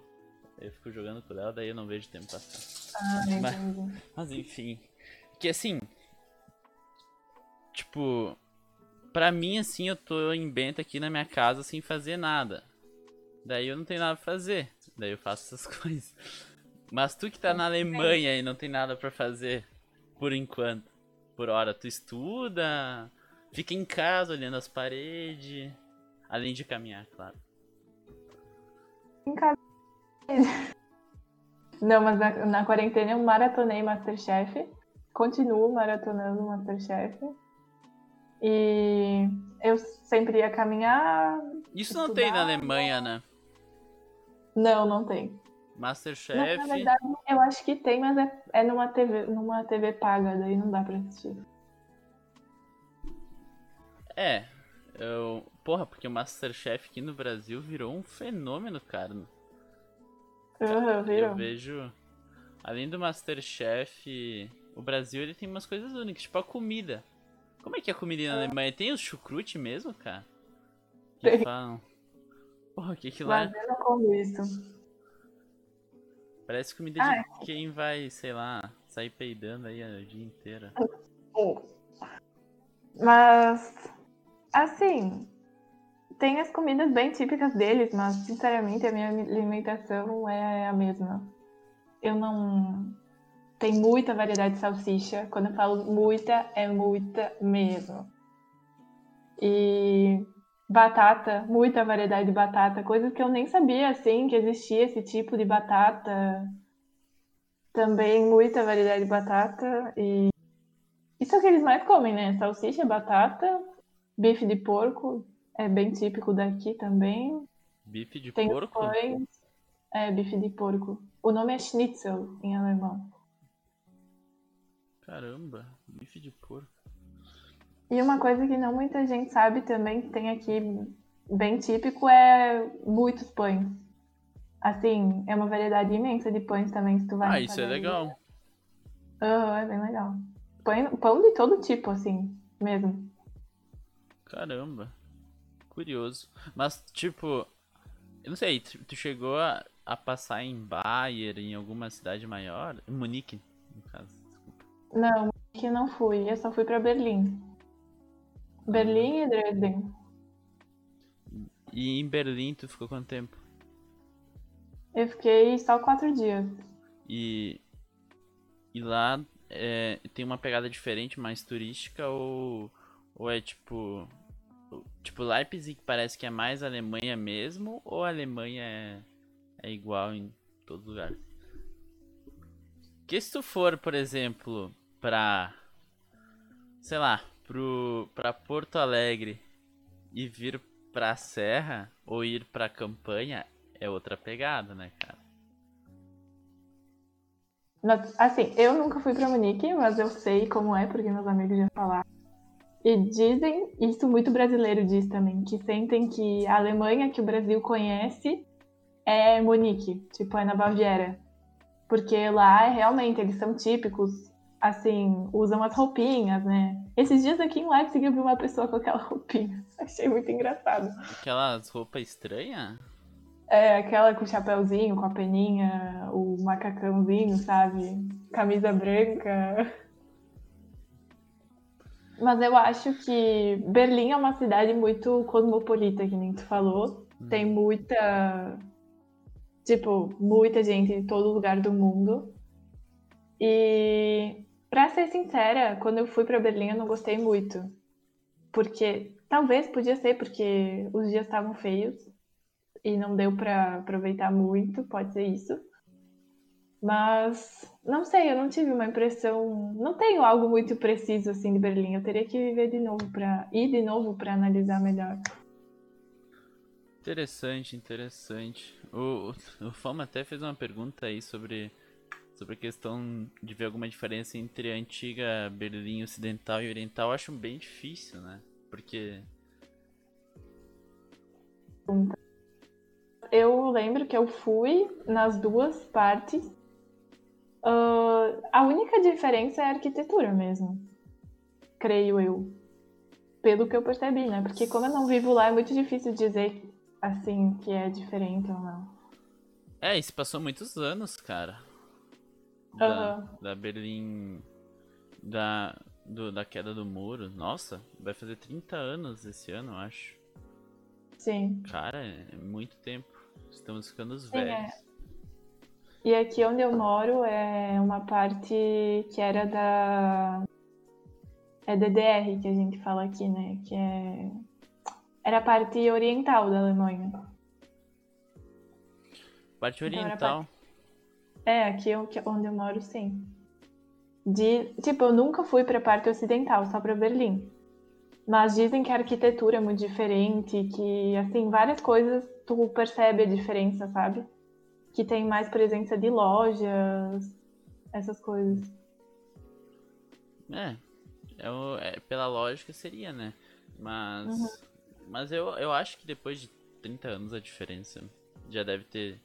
Eu fico jogando com o Léo, daí eu não vejo o tempo passar. Ah, mas, mas enfim. Que assim. Tipo. Pra mim, assim, eu tô em Bento aqui na minha casa sem fazer nada. Daí eu não tenho nada pra fazer. Daí eu faço essas coisas. Mas tu que tá na Alemanha e não tem nada para fazer, por enquanto, por hora, tu estuda, fica em casa olhando as paredes, além de caminhar, claro. Em casa. Não, mas na, na quarentena eu maratonei Masterchef, continuo maratonando Masterchef. E eu sempre ia caminhar. Isso estudar, não tem na Alemanha, né? Não, não tem. Masterchef. Na, na verdade, eu acho que tem, mas é, é numa TV, numa TV paga, daí não dá pra assistir. É. Eu, porra, porque o Masterchef aqui no Brasil virou um fenômeno, cara. Uhum, virou. Eu vejo. Além do Masterchef, o Brasil ele tem umas coisas únicas, tipo a comida. Como é que é a comida na Alemanha? Tem os chucrute mesmo, cara? Que tem. falam. Porra, que que lá. Mas eu não como isso. Parece comida de ah, quem vai, sei lá, sair peidando aí o dia inteiro. Mas, assim, tem as comidas bem típicas deles, mas sinceramente a minha alimentação é a mesma. Eu não. Tem muita variedade de salsicha. Quando eu falo muita, é muita mesmo. E batata, muita variedade de batata, coisas que eu nem sabia assim que existia esse tipo de batata. Também muita variedade de batata e isso é o que eles mais comem, né? Salsicha, batata, bife de porco, é bem típico daqui também. Bife de Tem porco? Pães, é, bife de porco. O nome é Schnitzel em alemão. Caramba, bife de porco. E uma coisa que não muita gente sabe também, que tem aqui bem típico, é muitos pães. Assim, é uma variedade imensa de pães também, se tu vai. Ah, isso é legal. Aham, uhum, é bem legal. Pão, pão de todo tipo, assim, mesmo. Caramba. Curioso. Mas, tipo, eu não sei, tu, tu chegou a, a, passar em Bayer, em alguma cidade maior? Em Munique. Não, Munique não fui, eu só fui pra Berlim. Berlim e Dresden. E em Berlim tu ficou quanto tempo? Eu fiquei só quatro dias. E, e lá é, tem uma pegada diferente, mais turística, ou, ou é tipo. Tipo, Leipzig parece que é mais Alemanha mesmo, ou a Alemanha é, é igual em todo lugar? Que se tu for, por exemplo, pra. Sei lá, pro, pra Porto Alegre e vir pra Serra, ou ir pra campanha, é outra pegada, né, cara? Assim, eu nunca fui pra Munique, mas eu sei como é, porque meus amigos já falaram. E dizem, isso muito brasileiro diz também, que sentem que a Alemanha que o Brasil conhece é Munique, tipo, é na Baviera. Porque lá, realmente, eles são típicos, assim, usam as roupinhas, né? Esses dias aqui em Leipzig eu vi uma pessoa com aquela roupinha. Achei muito engraçado. Aquelas roupas estranhas? É, aquela com o chapéuzinho, com a peninha, o macacãozinho, sabe? Camisa branca. Mas eu acho que Berlim é uma cidade muito cosmopolita, que nem tu falou. Hum. Tem muita. Tipo, muita gente em todo lugar do mundo. E, pra ser sincera, quando eu fui para Berlim eu não gostei muito. Porque. Talvez podia ser porque os dias estavam feios e não deu para aproveitar muito, pode ser isso. Mas não sei, eu não tive uma impressão, não tenho algo muito preciso assim de Berlim. Eu teria que viver de novo para ir de novo para analisar melhor. Interessante, interessante. O, o Fama até fez uma pergunta aí sobre sobre a questão de ver alguma diferença entre a antiga Berlim ocidental e oriental. Eu acho bem difícil, né? Porque eu lembro que eu fui nas duas partes. Uh, a única diferença é a arquitetura mesmo. Creio eu. Pelo que eu percebi, né? Porque como eu não vivo lá, é muito difícil dizer assim que é diferente ou não. É, isso passou muitos anos, cara. Da, uhum. da Berlim. Da, do, da queda do muro. Nossa, vai fazer 30 anos esse ano, eu acho. Sim. Cara, é muito tempo. Estamos ficando os velhos. É. E aqui onde eu moro é uma parte que era da. É DDR que a gente fala aqui, né? Que é. Era a parte oriental da Alemanha. Parte então, oriental? Parte... É, aqui onde eu moro, sim. De... Tipo, eu nunca fui pra parte ocidental, só pra Berlim. Mas dizem que a arquitetura é muito diferente, que, assim, várias coisas tu percebe a diferença, sabe? Que tem mais presença de lojas, essas coisas. É, é, é pela lógica seria, né? Mas, uhum. mas eu, eu acho que depois de 30 anos a diferença já deve ter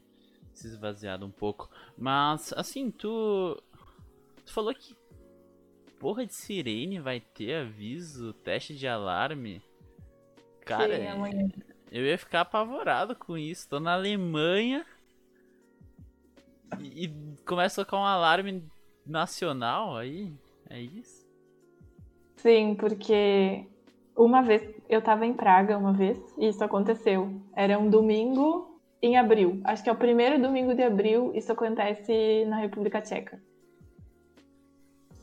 se esvaziado um pouco. Mas, assim, tu. Tu falou que porra de sirene vai ter aviso, teste de alarme. Cara, Sim, eu ia ficar apavorado com isso. Tô na Alemanha e, e começa a tocar um alarme nacional aí. É isso? Sim, porque uma vez eu tava em Praga uma vez e isso aconteceu. Era um domingo em abril. Acho que é o primeiro domingo de abril. Isso acontece na República Tcheca.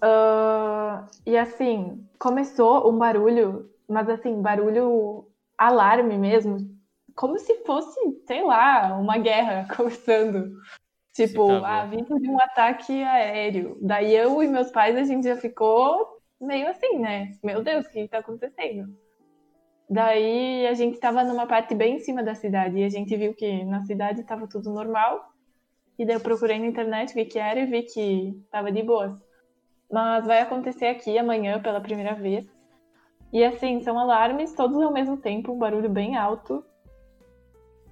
Uh, e assim, começou um barulho, mas assim, barulho alarme mesmo, como se fosse, sei lá, uma guerra começando. Tipo, aviso de um ataque aéreo. Daí eu e meus pais, a gente já ficou meio assim, né? Meu Deus, o que tá acontecendo? Daí a gente tava numa parte bem em cima da cidade e a gente viu que na cidade tava tudo normal. E daí eu procurei na internet, vi que era e vi que tava de boas. Mas vai acontecer aqui amanhã pela primeira vez. E assim, são alarmes todos ao mesmo tempo, um barulho bem alto.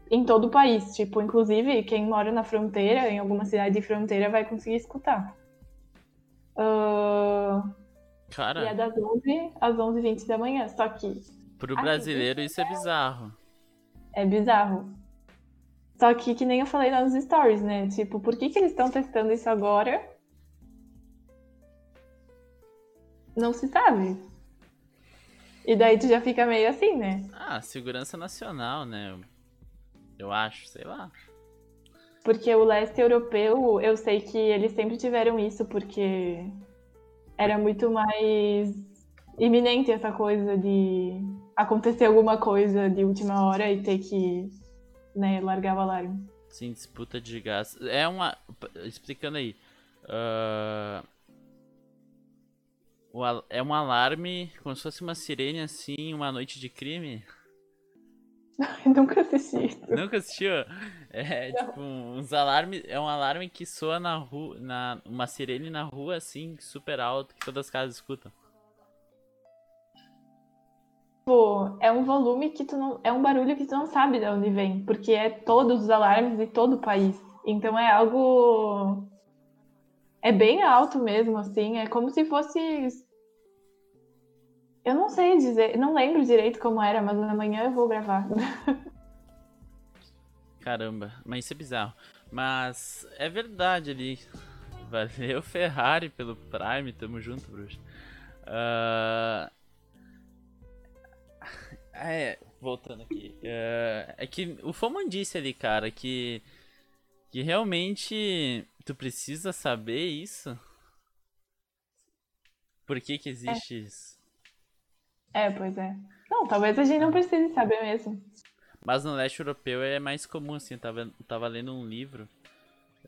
em todo o país. Tipo, inclusive, quem mora na fronteira, em alguma cidade de fronteira, vai conseguir escutar. Uh, Cara. E é das 11 às 11h20 da manhã. Só que. Pro brasileiro isso é bizarro. É bizarro. Só que, que nem eu falei lá nos stories, né? Tipo, por que, que eles estão testando isso agora? Não se sabe. E daí tu já fica meio assim, né? Ah, segurança nacional, né? Eu acho, sei lá. Porque o leste europeu, eu sei que eles sempre tiveram isso, porque era muito mais iminente essa coisa de acontecer alguma coisa de última hora e ter que né, largar o alarme. Sim, disputa de gás. É uma. Explicando aí. Uh... É um alarme, como se fosse uma sirene assim, uma noite de crime? Nunca assisti. Nunca assistiu? É Não. tipo uns alarmes. É um alarme que soa na rua. Na, uma sirene na rua, assim, super alto, que todas as casas escutam. Pô, é um volume que tu não. É um barulho que tu não sabe de onde vem. Porque é todos os alarmes de todo o país. Então é algo. É bem alto mesmo, assim. É como se fosse eu não sei dizer, não lembro direito como era, mas amanhã eu vou gravar. Caramba, mas isso é bizarro. Mas é verdade ali. Valeu Ferrari pelo Prime, tamo junto, bruxo. Uh... É, voltando aqui. Uh... É que o Foman disse ali, cara, que. Que realmente tu precisa saber isso. Por que que existe é. isso? É, pois é. Não, talvez a gente não precise saber mesmo. Mas no leste europeu é mais comum, assim, eu tava, tava lendo um livro,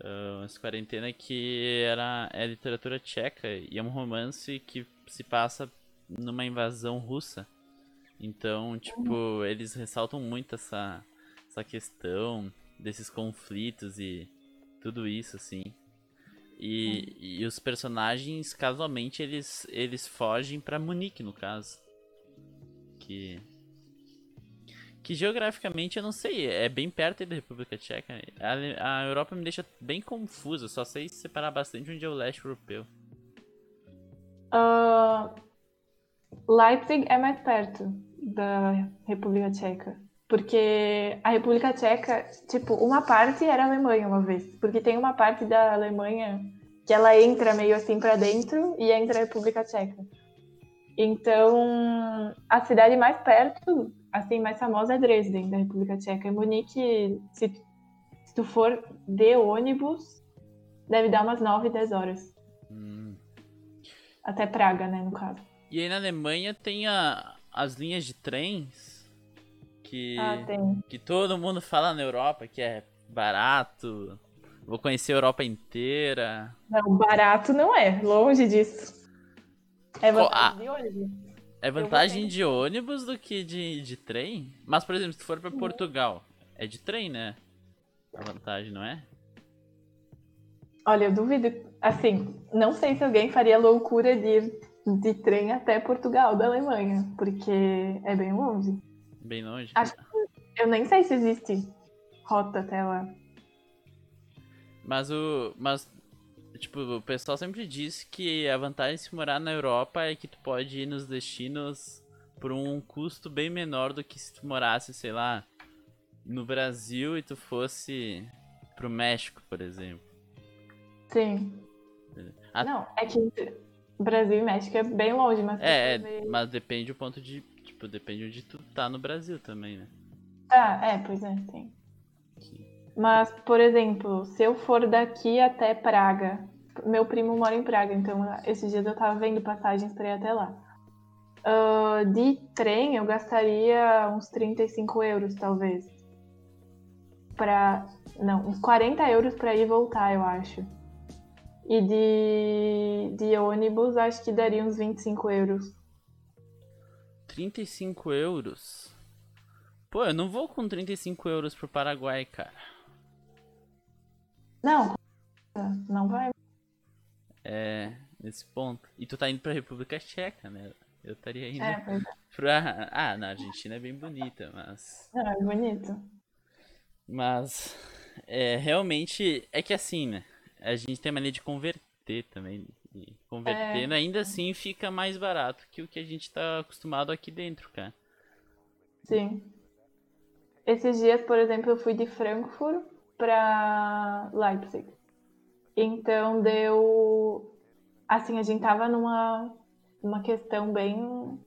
uh, umas quarentena, que era, é literatura tcheca e é um romance que se passa numa invasão russa. Então, tipo, eles ressaltam muito essa, essa questão desses conflitos e tudo isso, assim. E, uhum. e os personagens, casualmente, eles, eles fogem para Munique, no caso que que geograficamente eu não sei, é bem perto da República Tcheca. A, a Europa me deixa bem confusa, só sei separar bastante onde é o leste europeu. Uh, Leipzig é mais perto da República Tcheca. Porque a República Tcheca, tipo, uma parte era a Alemanha uma vez. Porque tem uma parte da Alemanha que ela entra meio assim para dentro e entra a República Tcheca. Então, a cidade mais perto, assim, mais famosa é Dresden, da República Tcheca. E Munique, se, se tu for de ônibus, deve dar umas 9, 10 horas. Hum. Até Praga, né, no caso. E aí na Alemanha tem a, as linhas de trens que, ah, que todo mundo fala na Europa que é barato. Vou conhecer a Europa inteira. Não, barato não é, longe disso. É vantagem de ônibus. É vantagem de ônibus do que de, de trem? Mas, por exemplo, se for pra Portugal, é de trem, né? A vantagem, não é? Olha, eu duvido. Assim, não sei se alguém faria loucura de ir de trem até Portugal, da Alemanha, porque é bem longe. Bem longe? Acho que, eu nem sei se existe rota até lá. Mas o. Mas Tipo, o pessoal sempre diz que a vantagem de se morar na Europa é que tu pode ir nos destinos por um custo bem menor do que se tu morasse, sei lá, no Brasil e tu fosse pro México, por exemplo. Sim. A... Não, é que Brasil e México é bem longe, mas. É, é mas depende do ponto de. Tipo, depende onde tu tá no Brasil também, né? Ah, é, pois é, tem. Mas, por exemplo, se eu for daqui até Praga, meu primo mora em Praga, então esses dias eu tava vendo passagens para ir até lá. Uh, de trem eu gastaria uns 35 euros, talvez. Pra. Não, uns 40 euros para ir e voltar, eu acho. E de, de ônibus acho que daria uns 25 euros. 35 euros? Pô, eu não vou com 35 euros pro Paraguai, cara. Não, não vai. É, nesse ponto. E tu tá indo pra República Tcheca, né? Eu estaria indo é, pra. Ah, na Argentina é bem bonita, mas. Não, é bonito. Mas é, realmente é que assim, né? A gente tem a mania de converter também. E convertendo, é. ainda assim fica mais barato que o que a gente tá acostumado aqui dentro, cara. Sim. Esses dias, por exemplo, eu fui de Frankfurt para Leipzig. Então deu. Assim, a gente tava numa uma questão bem.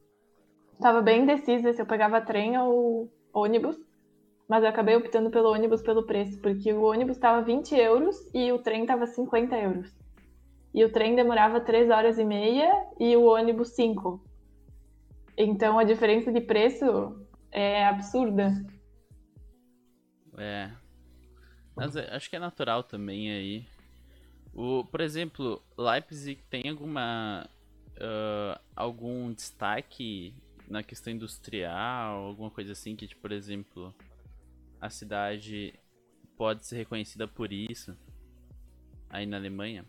Tava bem indecisa se eu pegava trem ou ônibus, mas eu acabei optando pelo ônibus pelo preço, porque o ônibus estava 20 euros e o trem estava 50 euros. E o trem demorava 3 horas e meia e o ônibus 5. Então a diferença de preço é absurda. É. Mas acho que é natural também aí. O, por exemplo, Leipzig tem alguma uh, algum destaque na questão industrial, alguma coisa assim que, tipo, por exemplo, a cidade pode ser reconhecida por isso aí na Alemanha?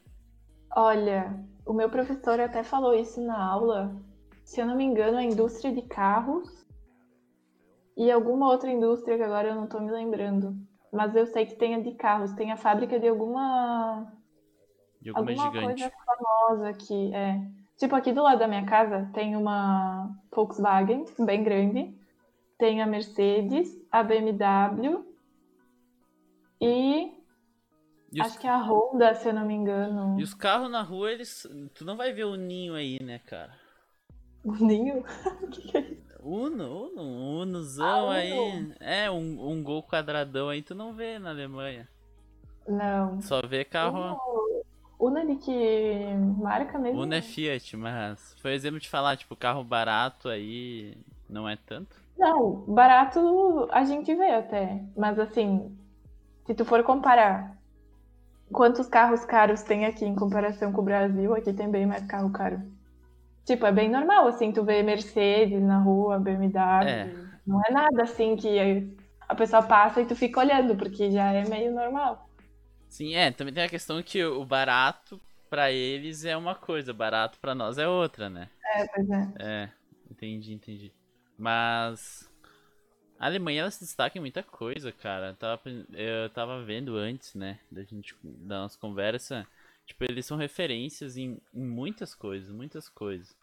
Olha, o meu professor até falou isso na aula. Se eu não me engano, a indústria de carros e alguma outra indústria que agora eu não estou me lembrando. Mas eu sei que tem a de carros, tem a fábrica de alguma. De alguma, alguma gigante. coisa famosa aqui, é. Tipo, aqui do lado da minha casa tem uma Volkswagen bem grande, tem a Mercedes, a BMW e, e acho os... que a Honda, se eu não me engano. E os carros na rua, eles. Tu não vai ver o ninho aí, né, cara? O ninho? o que, que é isso? Uno, Uno, Unozão ah, aí. É, um, um gol quadradão aí tu não vê na Alemanha. Não. Só vê carro. Uno, Uno é de que marca mesmo? Uno é Fiat, mas foi exemplo de falar, tipo, carro barato aí não é tanto? Não, barato a gente vê até. Mas assim, se tu for comparar quantos carros caros tem aqui em comparação com o Brasil, aqui tem bem mais carro caro. Tipo, é bem normal, assim, tu vê Mercedes na rua, BMW. É. Não é nada assim que a pessoa passa e tu fica olhando, porque já é meio normal. Sim, é, também tem a questão que o barato para eles é uma coisa, barato para nós é outra, né? É, pois é. É, entendi, entendi. Mas a Alemanha ela se destaca em muita coisa, cara. Eu tava, eu tava vendo antes, né, da gente da nossa conversa Tipo, eles são referências em, em muitas coisas, muitas coisas.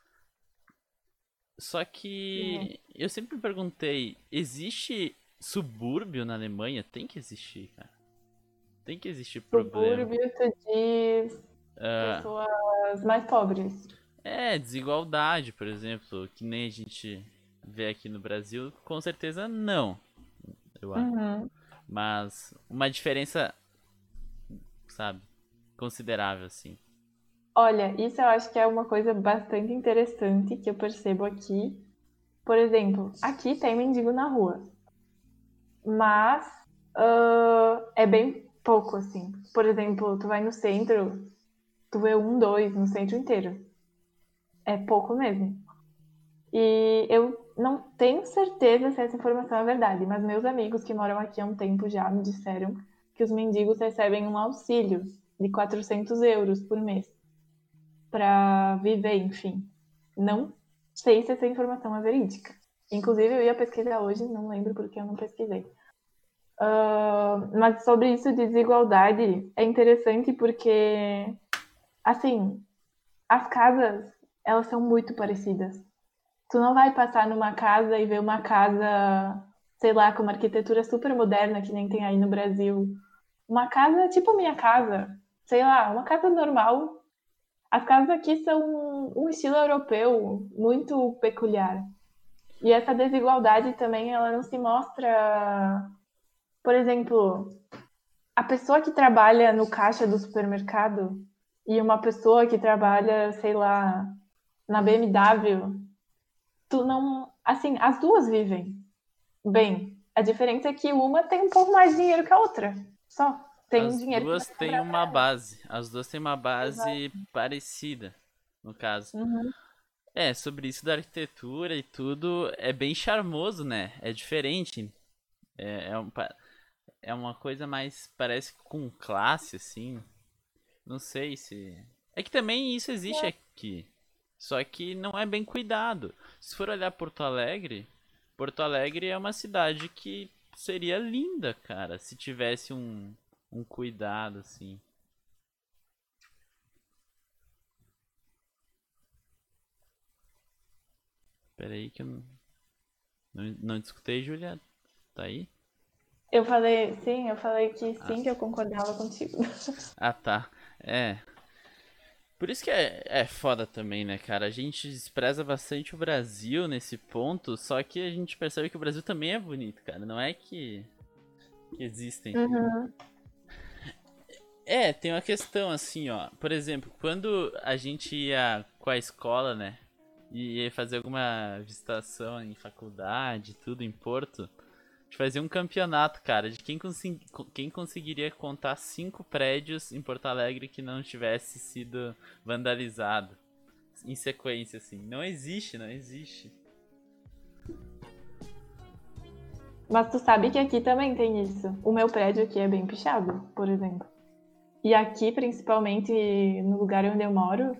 Só que eu sempre me perguntei, existe subúrbio na Alemanha? Tem que existir, cara. Tem que existir problema. Subúrbio, diz uh, pessoas mais pobres. É, desigualdade, por exemplo, que nem a gente vê aqui no Brasil, com certeza não. Eu acho. Uhum. Mas uma diferença, sabe? considerável, assim. Olha, isso eu acho que é uma coisa bastante interessante que eu percebo aqui. Por exemplo, aqui tem mendigo na rua, mas uh, é bem pouco, assim. Por exemplo, tu vai no centro, tu vê um, dois no centro inteiro. É pouco mesmo. E eu não tenho certeza se essa informação é verdade, mas meus amigos que moram aqui há um tempo já me disseram que os mendigos recebem um auxílio de 400 euros por mês para viver, enfim. Não sei se essa informação é verídica. Inclusive, eu ia pesquisar hoje, não lembro porque eu não pesquisei. Uh, mas sobre isso de desigualdade, é interessante porque, assim, as casas, elas são muito parecidas. Tu não vai passar numa casa e ver uma casa, sei lá, com uma arquitetura super moderna, que nem tem aí no Brasil. Uma casa tipo minha casa, sei lá, uma casa normal. As casas aqui são um estilo europeu muito peculiar. E essa desigualdade também, ela não se mostra, por exemplo, a pessoa que trabalha no caixa do supermercado e uma pessoa que trabalha, sei lá, na BMW, tu não, assim, as duas vivem bem. A diferença é que uma tem um pouco mais de dinheiro que a outra, só tem As dinheiro. duas têm uma base. As duas têm uma base Exato. parecida, no caso. Uhum. É, sobre isso da arquitetura e tudo, é bem charmoso, né? É diferente. É, é, um, é uma coisa mais, parece com classe, assim. Não sei se. É que também isso existe é. aqui. Só que não é bem cuidado. Se for olhar Porto Alegre, Porto Alegre é uma cidade que seria linda, cara, se tivesse um, um cuidado, assim. Pera aí que eu não, não, não escutei, Julia. Tá aí? Eu falei, sim, eu falei que sim, Ah. que eu concordava contigo. Ah, tá. É. Por isso que é, é foda também, né, cara? A gente despreza bastante o Brasil nesse ponto, só que a gente percebe que o Brasil também é bonito, cara. Não é que, que existem. Uhum. É, tem uma questão assim, ó. Por exemplo, quando a gente ia com a escola, né? E ia fazer alguma visitação em faculdade, tudo em Porto, gente fazia um campeonato, cara, de quem, consi- quem conseguiria contar cinco prédios em Porto Alegre que não tivesse sido vandalizado. Em sequência, assim. Não existe, não existe. Mas tu sabe que aqui também tem isso. O meu prédio aqui é bem pichado, por exemplo. E aqui, principalmente no lugar onde eu moro,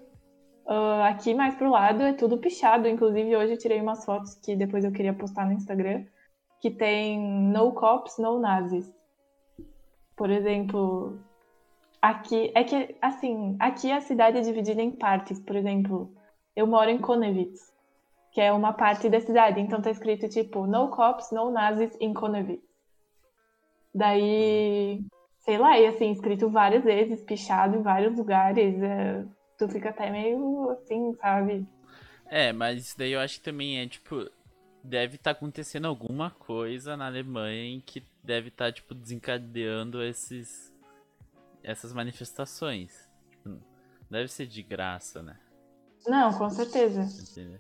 ah, aqui mais pro lado é tudo pichado. Inclusive, hoje eu tirei umas fotos que depois eu queria postar no Instagram, que tem no cops, no nazis. Por exemplo, aqui é que assim, aqui a cidade é dividida em partes. Por exemplo, eu moro em Konnewitz, que é uma parte da cidade. Então tá escrito tipo no cops, no nazis in Konnewitz. Daí, sei lá, e assim, escrito várias vezes, pichado em vários lugares. é, tu fica até meio assim, sabe? É, mas daí eu acho que também é, tipo, deve estar acontecendo alguma coisa na Alemanha em que deve estar, tipo, desencadeando esses essas manifestações. Tipo, deve ser de graça, né? Não, com certeza.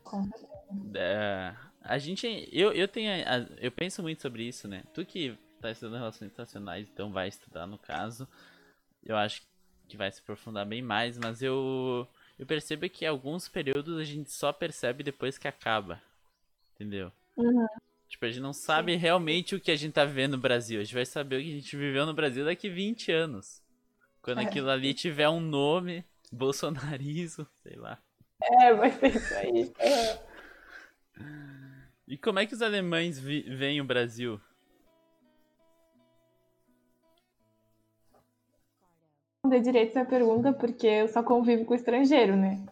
Com certeza. É, a gente, eu, eu tenho, eu penso muito sobre isso, né? Tu que tá estudando relações internacionais, então vai estudar no caso, eu acho que vai se aprofundar bem mais, mas eu, eu percebo que alguns períodos a gente só percebe depois que acaba, entendeu? Uhum. Tipo, a gente não sabe realmente o que a gente tá vivendo no Brasil, a gente vai saber o que a gente viveu no Brasil daqui 20 anos, quando É. aquilo ali tiver um nome, bolsonarismo, sei lá. É, vai ser isso aí. É. E como é que os alemães veem o Brasil? responder direito essa pergunta porque eu só convivo com estrangeiro, né?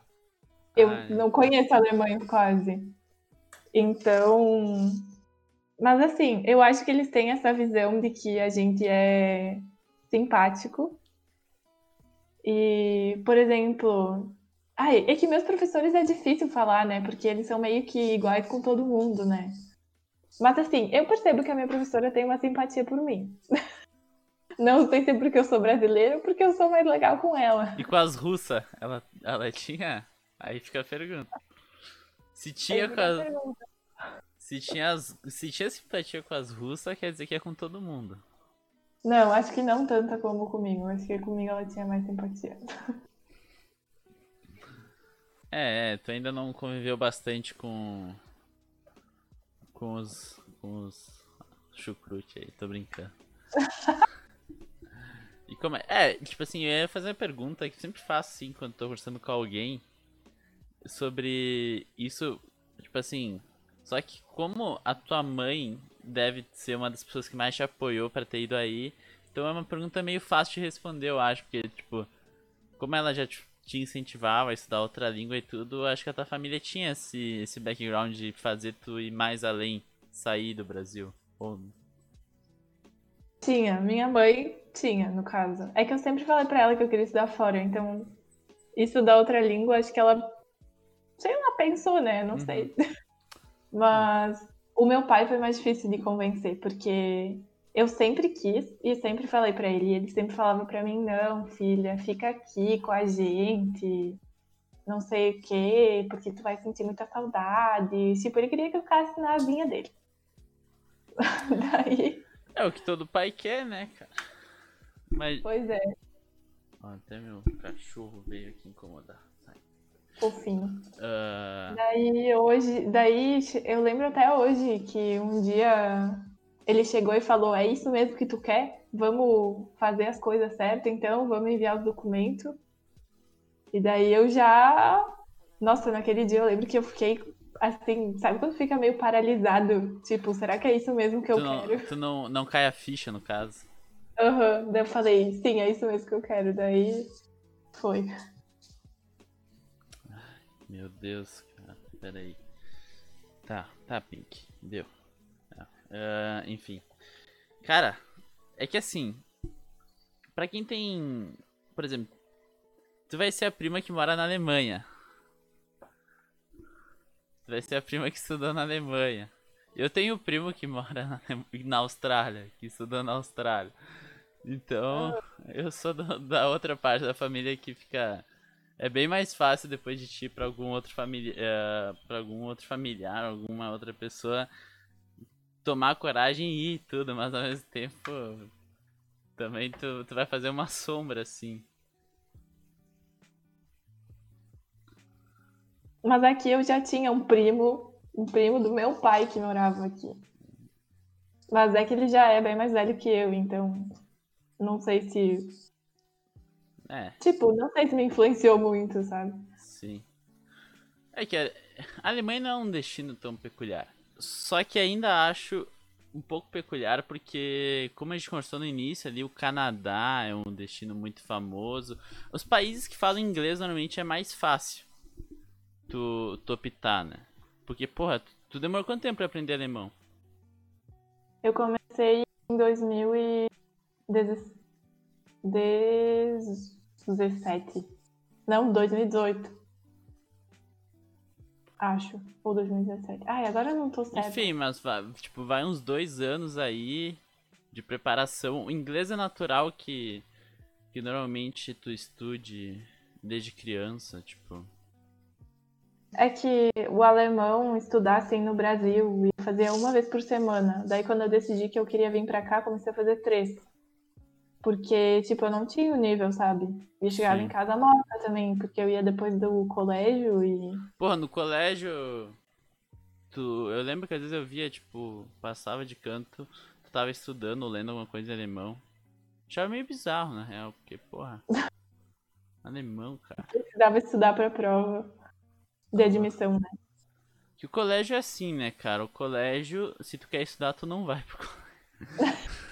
Eu Ah, é. não conheço alemães quase. Então. Mas assim, eu acho que eles têm essa visão de que a gente é simpático. E, por exemplo. Ai, é que meus professores é difícil falar, né? Porque eles são meio que iguais com todo mundo, né? Mas assim, eu percebo que a minha professora tem uma simpatia por mim. Não sei se é porque eu sou brasileira ou porque eu sou mais legal com ela. E com as russas, ela, ela tinha? Aí fica a pergunta. Se tinha, Aí com as, se tinha, as, se tinha simpatia com as russas, quer dizer que é com todo mundo. Não, acho que não tanta como comigo. Acho que comigo ela tinha mais simpatia. É, é, tu ainda não conviveu bastante com. com os. com os. chucrute aí, tô brincando. E como é? É, tipo assim, eu ia fazer uma pergunta que eu sempre faço assim quando tô conversando com alguém sobre isso, tipo assim, só que como a tua mãe deve ser uma das pessoas que mais te apoiou pra ter ido aí, então é uma pergunta meio fácil de responder, eu acho, porque, tipo, como ela já te, te incentivava a estudar outra língua e tudo, acho que a tua família tinha esse, esse background de fazer tu ir mais além, sair do Brasil. Ou... Tinha, minha mãe tinha, no caso. É que eu sempre falei pra ela que eu queria estudar fora, então isso da outra língua, acho que ela, sei lá, pensou, né? Não Uhum. sei. Mas o meu pai foi mais difícil de convencer, porque eu sempre quis e sempre falei pra ele, e ele sempre falava pra mim, não, filha, fica aqui com a gente, não sei o quê, porque tu vai sentir muita saudade. Tipo, ele queria que eu ficasse na vinha dele. Daí, É o que todo pai quer, né, cara? Mas. pois é, até meu cachorro veio aqui incomodar. Fofinho. Ah, Daí hoje, daí eu lembro até hoje que um dia ele chegou e falou: É isso mesmo que tu quer? Vamos fazer as coisas certas, então vamos enviar os documentos. E daí eu já. Nossa, naquele dia eu lembro que eu fiquei assim, sabe quando fica meio paralisado? Tipo, será que é isso mesmo que eu tu não, quero? Tu não, não cai a ficha, no caso. Aham, uhum. daí eu falei, sim, é isso mesmo que eu quero. Daí foi. Meu Deus, cara, peraí. Tá, tá, Pink, deu. Uh, enfim. Cara, é que assim, para quem tem, por exemplo, tu vai ser a prima que mora na Alemanha. Tu vai ser a prima que estudou na Alemanha. Eu tenho um primo que mora na, na Austrália, que estudou na Austrália. Então, eu sou do, da outra parte da família que fica. É bem mais fácil depois de ti pra algum outro familiar. Uh, pra algum outro familiar, alguma outra pessoa tomar coragem e ir tudo, mas ao mesmo tempo também tu, tu vai fazer uma sombra assim. Mas aqui eu já tinha um primo, um primo do meu pai que morava aqui. Mas é que ele já é bem mais velho que eu, então não sei se. É. Tipo, não sei se me influenciou muito, sabe? Sim. É que a Alemanha não é um destino tão peculiar. Só que ainda acho um pouco peculiar porque, como a gente conversou no início ali, o Canadá é um destino muito famoso. Os países que falam inglês normalmente é mais fácil tu, tu optar, né? Porque, porra, tu, tu demorou quanto tempo pra aprender alemão? Eu comecei em 2017. Não, 2018. Acho. Ou 2017. Ai, agora eu não tô certo. Enfim, mas vai, tipo, vai uns dois anos aí de preparação. O inglês é natural que, que normalmente tu estude desde criança, tipo. É que o alemão estudar assim no Brasil e fazia uma vez por semana. Daí quando eu decidi que eu queria vir pra cá, comecei a fazer três. Porque, tipo, eu não tinha o nível, sabe? E chegava Sim. em casa morta também, porque eu ia depois do colégio e. Porra, no colégio. Tu... Eu lembro que às vezes eu via, tipo, passava de canto, tu tava estudando, lendo alguma coisa em alemão. Achava meio bizarro, na real, porque, porra. alemão, cara. Precisava estudar pra prova de admissão, né? Que o colégio é assim, né, cara? O colégio, se tu quer estudar, tu não vai pro colégio.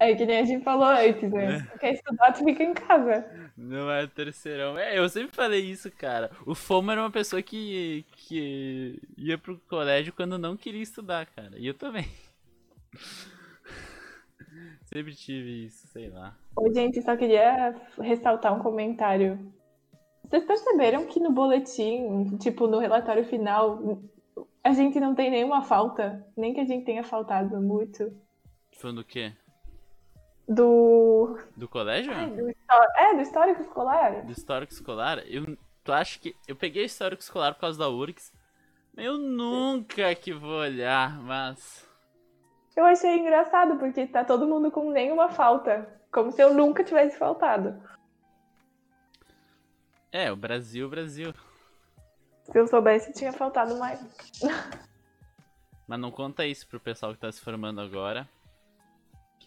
É que nem a gente falou antes, né? É. Quer estudar, tu fica em casa. Não é terceirão. É, eu sempre falei isso, cara. O Fomo era uma pessoa que, que ia pro colégio quando não queria estudar, cara. E eu também. sempre tive isso, sei lá. Oi, gente, só queria ressaltar um comentário. Vocês perceberam que no boletim, tipo, no relatório final, a gente não tem nenhuma falta? Nem que a gente tenha faltado muito. Falando o quê? Do. Do colégio? É, do, é, do histórico escolar. Do histórico escolar? Eu, tu acha que. Eu peguei histórico escolar por causa da URGS. Eu nunca que vou olhar, mas. Eu achei engraçado, porque tá todo mundo com nenhuma falta. Como se eu nunca tivesse faltado. É, o Brasil, o Brasil. Se eu soubesse, tinha faltado mais. Mas não conta isso pro pessoal que tá se formando agora.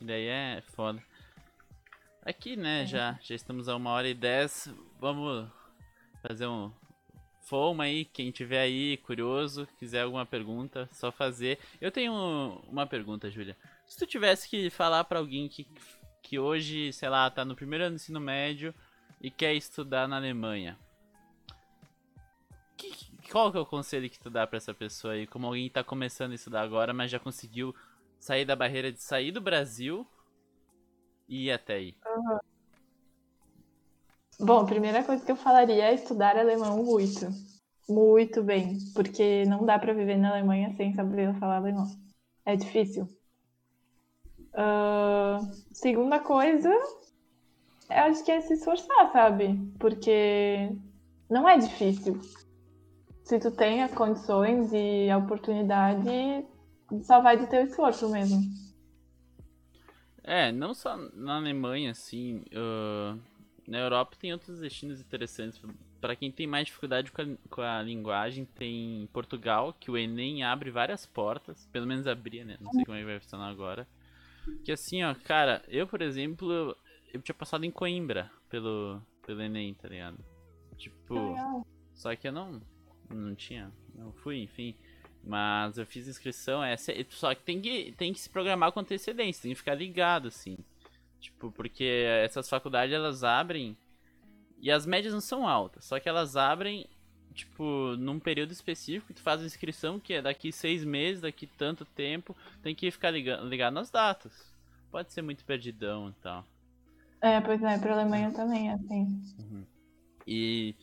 Que daí é foda. Aqui, né, é. já, já estamos a uma hora e dez. Vamos fazer um foma aí, quem tiver aí curioso, quiser alguma pergunta, só fazer. Eu tenho uma pergunta, Júlia. Se tu tivesse que falar para alguém que, que hoje, sei lá, tá no primeiro ano do ensino médio e quer estudar na Alemanha, que, qual que é o conselho que tu dá para essa pessoa aí? Como alguém tá começando a estudar agora, mas já conseguiu sair da barreira de sair do Brasil e ir até aí? Uhum. Bom, a primeira coisa que eu falaria é estudar alemão muito. Muito bem. Porque não dá para viver na Alemanha sem saber falar alemão. É difícil. Uh, segunda coisa, eu acho que é se esforçar, sabe? Porque não é difícil. Se tu tem as condições e a oportunidade, só vai do teu esforço mesmo. É, não só na Alemanha, assim. Uh, na Europa tem outros destinos interessantes. Para quem tem mais dificuldade com a, com a, linguagem, tem Portugal, que o Enem abre várias portas. Pelo menos abria, né? Não sei como é que vai funcionar agora. Que assim, ó, cara, eu, por exemplo, eu tinha passado em Coimbra pelo, pelo Enem, tá ligado? Tipo. Só que eu não. Não tinha não fui, enfim. Mas eu fiz inscrição, é, só que tem que, tem que se programar com antecedência, tem que ficar ligado, assim. Tipo, porque essas faculdades elas abrem e as médias não são altas, só que elas abrem, tipo, num período específico, tu faz a inscrição que é daqui seis meses, daqui tanto tempo, tem que ficar ligado, ligado nas datas. Pode ser muito perdidão e tal. É, pois é, pra Alemanha também é assim. Uhum. E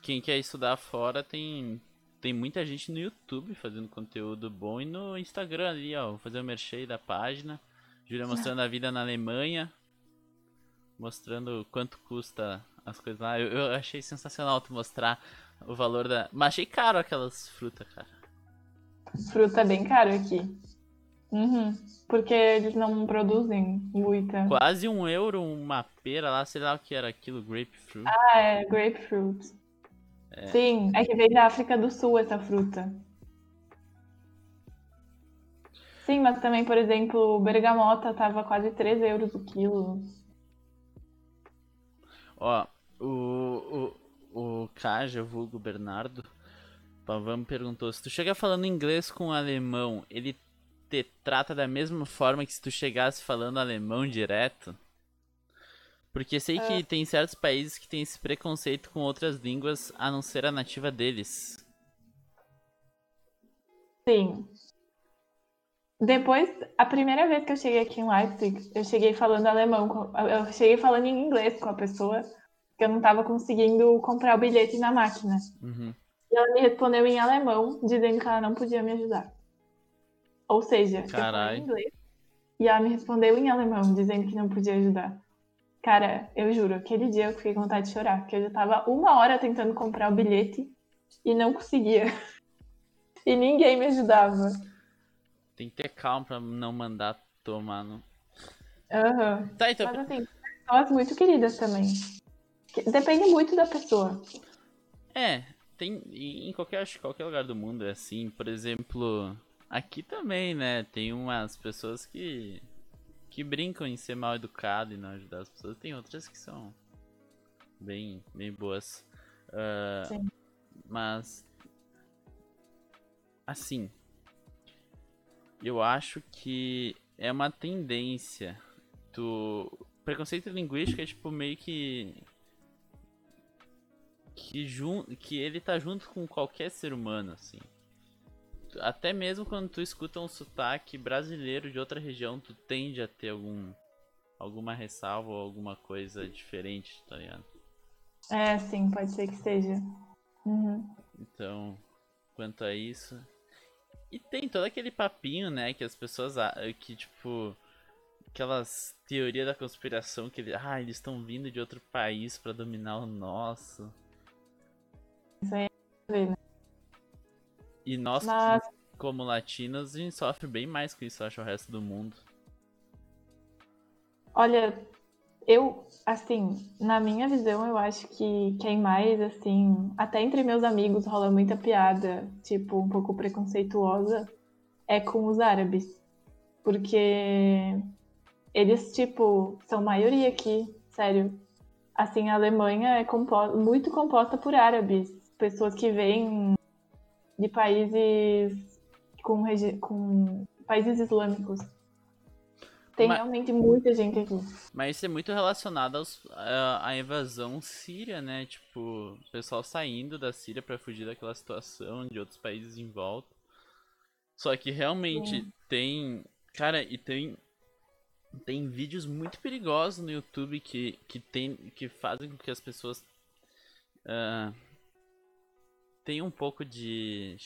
quem quer estudar fora tem tem muita gente no YouTube fazendo conteúdo bom e no Instagram ali, ó. Vou fazer o um merchan da página. Júlia mostrando a vida na Alemanha. Mostrando quanto custa as coisas lá. Eu, eu achei sensacional tu mostrar o valor da. Mas achei caro aquelas frutas, cara. Fruta é bem caro aqui. Uhum. Porque eles não produzem muita. Quase um euro uma pera lá, sei lá o que era aquilo, grapefruit. Ah, é, grapefruit. Sim, é que vem da África do Sul essa fruta. Sim, mas também, por exemplo, bergamota tava quase 3 euros o quilo. Ó, o, o, o Kaja, vulgo Bernardo, Pavam perguntou, se tu chegar falando inglês com alemão, ele te trata da mesma forma que se tu chegasse falando alemão direto? Porque sei que é. tem certos países que têm esse preconceito com outras línguas a não ser a nativa deles. Sim. Depois, a primeira vez que eu cheguei aqui em Leipzig, eu cheguei falando alemão, eu cheguei falando em inglês com a pessoa, que eu não estava conseguindo comprar o bilhete na máquina. Uhum. E ela me respondeu em alemão, dizendo que ela não podia me ajudar. Ou seja, Carai. eu falei em inglês, e ela me respondeu em alemão, dizendo que não podia ajudar. Cara, eu juro, aquele dia eu fiquei com vontade de chorar, porque eu já tava uma hora tentando comprar o bilhete e não conseguia. E ninguém me ajudava. Tem que ter calma pra não mandar tomar no. Aham. Uhum. Tá, então... Mas assim, pessoas muito queridas também. Depende muito da pessoa. É, tem. Em qualquer, acho, qualquer lugar do mundo é assim. Por exemplo, aqui também, né? Tem umas pessoas que que brincam em ser mal educado e não ajudar as pessoas. Tem outras que são bem, bem boas. Uh, mas, assim, eu acho que é uma tendência do preconceito linguístico é tipo meio que que, jun... que ele tá junto com qualquer ser humano, assim até mesmo quando tu escuta um sotaque brasileiro de outra região, tu tende a ter algum alguma ressalva ou alguma coisa diferente, tá ligado? É, sim, pode ser que seja. Uhum. Então, quanto a isso. E tem todo aquele papinho, né, que as pessoas. que tipo. Aquelas teorias da conspiração que ele, ah, eles estão vindo de outro país para dominar o nosso. Isso aí é né? E nós, Mas... como latinos, a gente sofre bem mais com isso, acho, o resto do mundo. Olha, eu, assim, na minha visão, eu acho que quem mais, assim, até entre meus amigos rola muita piada, tipo, um pouco preconceituosa, é com os árabes. Porque eles, tipo, são maioria aqui, sério. Assim, a Alemanha é muito composta por árabes, pessoas que vêm de países com, com países islâmicos. Tem mas, realmente muita gente aqui. Mas isso é muito relacionado aos, à, à invasão síria, né? Tipo, o pessoal saindo da Síria para fugir daquela situação de outros países em volta. Só que realmente Sim. tem. Cara, e tem. Tem vídeos muito perigosos no YouTube que, que, tem, que fazem com que as pessoas. Uh, tem um pouco de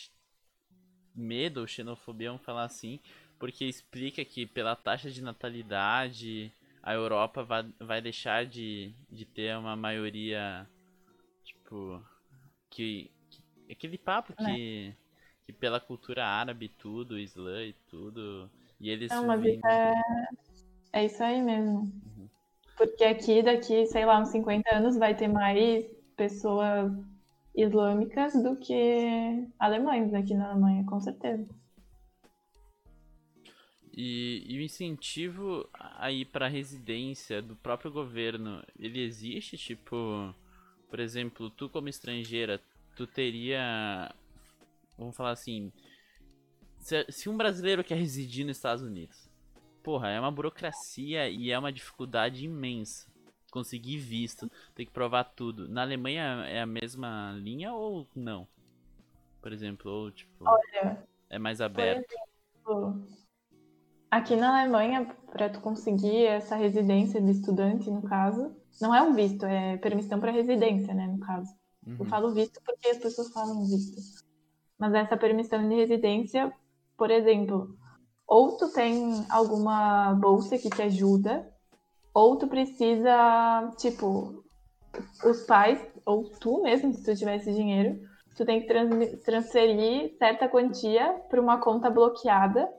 medo ou xenofobia, vamos falar assim, porque explica que pela taxa de natalidade a Europa vai, vai deixar de, de ter uma maioria, tipo, que, que aquele papo é. que, que pela cultura árabe tudo, islã e tudo, e eles... Não, mas isso é, é isso aí mesmo. Uhum. Porque aqui, daqui, sei lá, uns 50 anos vai ter mais pessoas islâmicas do que alemães aqui na Alemanha, com certeza. E, e o incentivo aí para residência do próprio governo, ele existe? Tipo, por exemplo, tu como estrangeira, tu teria Vamos falar assim. Se, se um brasileiro quer residir nos Estados Unidos, porra, é uma burocracia e é uma dificuldade imensa. Conseguir visto, tem que provar tudo. Na Alemanha é a mesma linha ou não? Por exemplo, ou tipo. Olha. É mais aberto. Exemplo, aqui na Alemanha, para tu conseguir essa residência de estudante, no caso, não é um visto, é permissão para residência, né, no caso. Uhum. Eu falo visto porque as pessoas falam visto. Mas essa permissão de residência, por exemplo, ou tu tem alguma bolsa que te ajuda, ou tu precisa, tipo, os pais, ou tu mesmo, se tu tivesse dinheiro, tu tem que trans transferir certa quantia para uma conta bloqueada,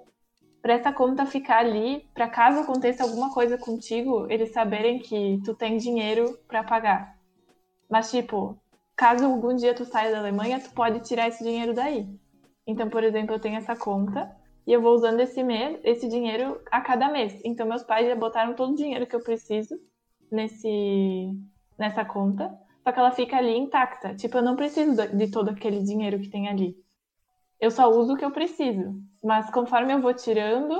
para essa conta ficar ali, para caso aconteça alguma coisa contigo, eles saberem que tu tem dinheiro para pagar. Mas, tipo, caso algum dia tu saia da Alemanha, tu pode tirar esse dinheiro daí. Então, por exemplo, eu tenho essa conta e eu vou usando esse mês, esse dinheiro a cada mês. Então, meus pais já botaram todo o dinheiro que eu preciso nesse nessa conta, só que ela fica ali intacta. Tipo, eu não preciso de todo aquele dinheiro que tem ali. Eu só uso o que eu preciso. Mas conforme eu vou tirando,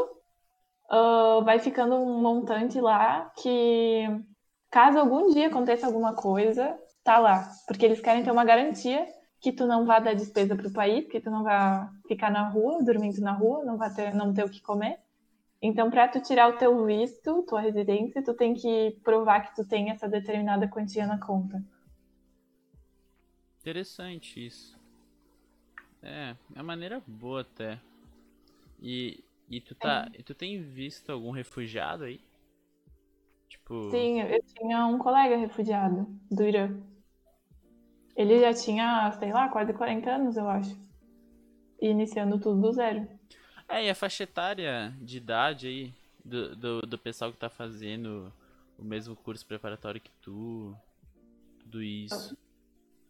uh, vai ficando um montante lá que, caso algum dia aconteça alguma coisa, tá lá. Porque eles querem ter uma garantia que tu não vá dar despesa para o país, que tu não vá ficar na rua, dormindo na rua, não vai ter, não ter o que comer. Então, para tu tirar o teu visto, tua residência, tu tem que provar que tu tem essa determinada quantia na conta. Interessante isso. É, é uma maneira boa até. E, e tu tá, é. e tu tem visto algum refugiado aí? Tipo... Sim, eu tinha um colega refugiado do Irã. Ele já tinha, sei lá, quase 40 anos, eu acho. E iniciando tudo do zero. É, e a faixa etária de idade aí do, do, do pessoal que tá fazendo o mesmo curso preparatório que tu, tudo isso.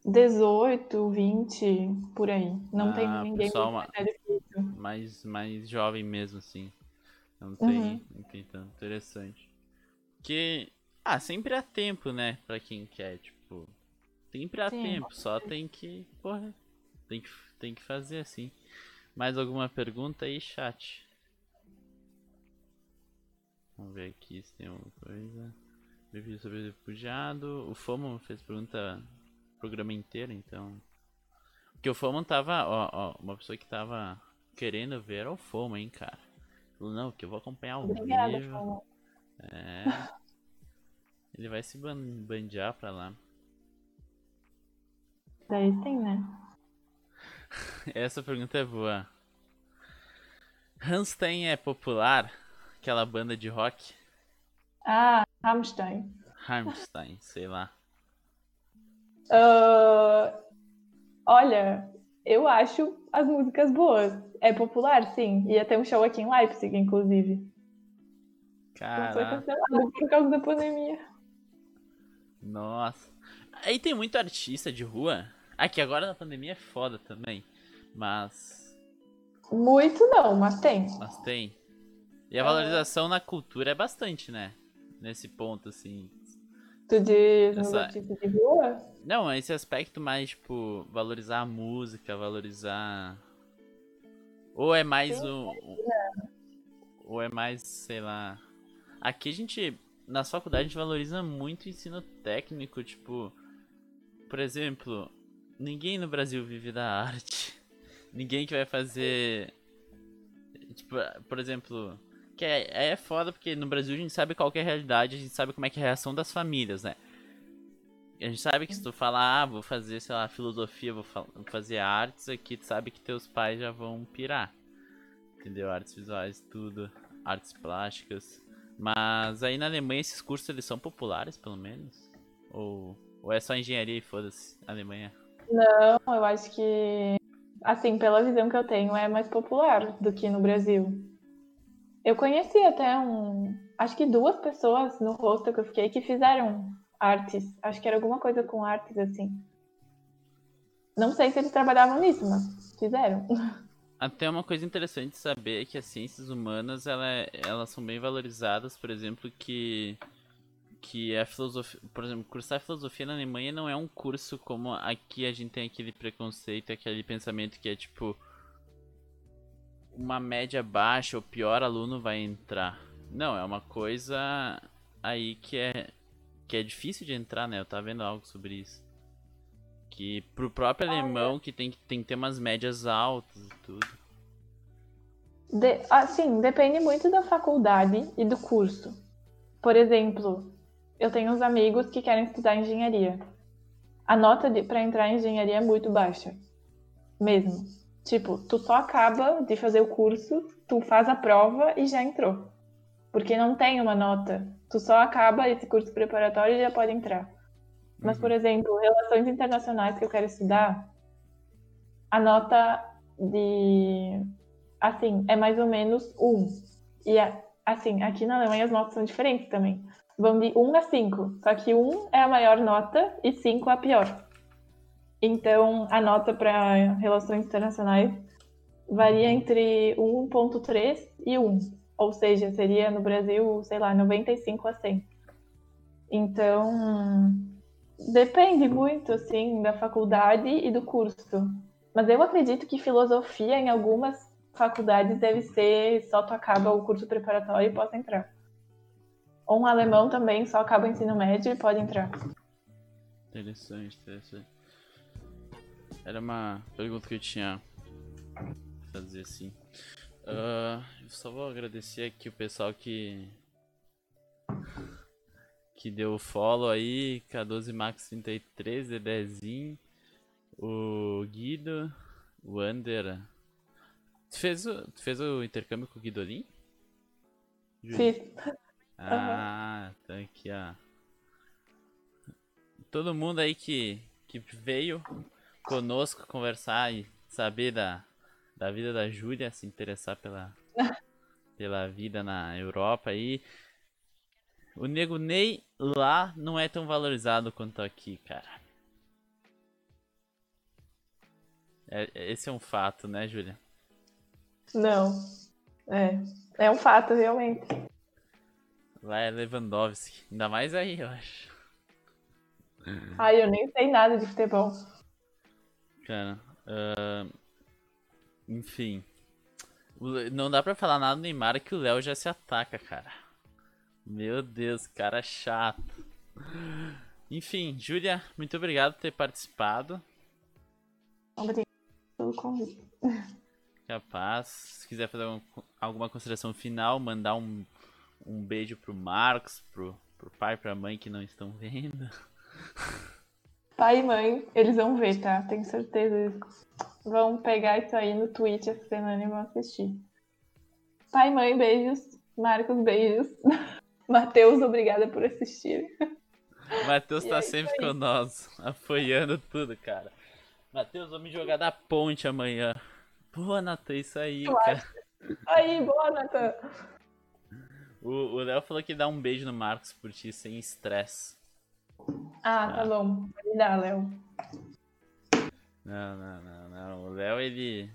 18, 20, por aí. Não ah, tem ninguém pessoal uma... mais, mais jovem mesmo, assim. Não tem, uhum. não tem tanto interessante. Que. Ah, sempre há tempo, né? Pra quem quer, tipo. Sempre há Sim. tempo, só tem que. Porra. Tem que, tem que fazer assim. Mais alguma pergunta aí, chat? Vamos ver aqui se tem alguma coisa. Review sobre o refugiado. O Fomo fez pergunta o programa inteiro, então. Porque o Fomo tava. Ó, ó, uma pessoa que tava querendo ver era o Fomo, hein, cara. Falou, não, que eu vou acompanhar o Obrigada, Fomo. É. Ele vai se bandear pra lá. Daí sim, né? Essa pergunta é boa. Rammstein é popular? Aquela banda de rock? Ah, Rammstein. Rammstein, sei lá. Uh, olha, eu acho as músicas boas. É popular, sim. Ia ter um show aqui em Leipzig, inclusive. Cara. foi cancelado por causa da pandemia. Nossa. Aí tem muito artista de rua Aqui agora na pandemia é foda também. Mas. Muito não, mas tem. Mas tem. E a valorização na cultura é bastante, né? Nesse ponto, assim. Tu diz Essa... no de rua? Não, esse aspecto mais, tipo, valorizar a música, valorizar. Ou é mais Sim, um. Ou é mais, sei lá. Aqui a gente. Na faculdade a gente valoriza muito o ensino técnico, tipo. Por exemplo, ninguém no Brasil vive da arte. Ninguém que vai fazer. Tipo, por exemplo. Que é, é foda porque no Brasil a gente sabe qual é a realidade, a gente sabe como é que é a reação das famílias, né? A gente sabe que se tu falar, ah, vou fazer, sei lá, filosofia, vou, fazer artes aqui, tu sabe que teus pais já vão pirar. Entendeu? Artes visuais, tudo. Artes plásticas. Mas aí na Alemanha esses cursos eles são populares, pelo menos? Ou, ou é só engenharia e foda-se, Alemanha? Não, eu acho que, assim, pela visão que eu tenho, é mais popular do que no Brasil. Eu conheci até um. Acho que duas pessoas no rosto que eu fiquei que fizeram artes. Acho que era alguma coisa com artes, assim. Não sei se eles trabalhavam nisso, mas fizeram. Até uma coisa interessante saber é que as ciências humanas ela, elas são bem valorizadas, por exemplo, que que é filosofia, por exemplo, cursar filosofia na Alemanha não é um curso como aqui a gente tem aquele preconceito, aquele pensamento que é tipo uma média baixa, o pior aluno vai entrar. Não, é uma coisa aí que é que é difícil de entrar, né? Eu tava vendo algo sobre isso. Que pro próprio alemão que tem, tem que ter umas médias altas e tudo. De, assim, depende muito da faculdade e do curso. Por exemplo, eu tenho uns amigos que querem estudar engenharia. A nota para entrar em engenharia é muito baixa. Mesmo. Tipo, tu só acaba de fazer o curso, tu faz a prova e já entrou. Porque não tem uma nota. Tu só acaba esse curso preparatório e já pode entrar. Mas, por uhum. exemplo, relações internacionais que eu quero estudar, a nota de. Assim, é mais ou menos um. E, assim, aqui na Alemanha as notas são diferentes também. Vão de 1 a 5. Só que 1 é a maior nota e 5 a pior. Então, a nota para relações internacionais varia entre 1.3 e 1. Ou seja, seria no Brasil, sei lá, 95 a 100. Então, depende muito, assim, da faculdade e do curso. Mas eu acredito que filosofia, em algumas faculdades, deve ser só tu acaba o curso preparatório e pode entrar. Ou um alemão também só acaba o ensino médio e pode entrar. Interessante, interessante. Era uma pergunta que eu tinha fazer assim. Uh, eu só vou agradecer aqui o pessoal que que deu o follow aí, K12 Max 33, Dedezinho, o Guido, o Ander. Tu fez o, tu fez o intercâmbio com o Guidolin? Fiz. Ah, uhum. tá aqui, ó. Todo mundo aí que, que veio conosco conversar e saber da, da vida da Júlia, se interessar pela, pela vida na Europa aí. O Nego Ney lá não é tão valorizado quanto aqui, cara. É, esse é um fato, né, Júlia? Não. É. É um fato, realmente. Lá é Lewandowski. Ainda mais aí, eu acho. Ai, eu nem sei nada de futebol. Cara, uh, enfim. Não dá pra falar nada do Neymar que o Léo já se ataca, cara. Meu Deus, cara chato. Enfim, Júlia, muito obrigado por ter participado. Obrigado pelo convite. Capaz. Se quiser fazer alguma consideração final, mandar um, um beijo pro Marcos, pro, pro pai e pra mãe que não estão vendo. Pai e mãe, eles vão ver, tá? Tenho certeza. Eles vão pegar isso aí no Twitch essa semana e vão assistir. Pai e mãe, beijos. Marcos, beijos. Matheus, obrigada por assistir. Matheus tá é sempre com nós, apoiando tudo, cara. Matheus, vou me jogar da ponte amanhã. Boa, Natan, isso aí, cara. Aí, boa, Natan. O Léo falou que dá um beijo no Marcos por ti, sem estresse. Ah, tá ah. bom. Pode dar, Léo. Não, não, não, não. O Léo, ele.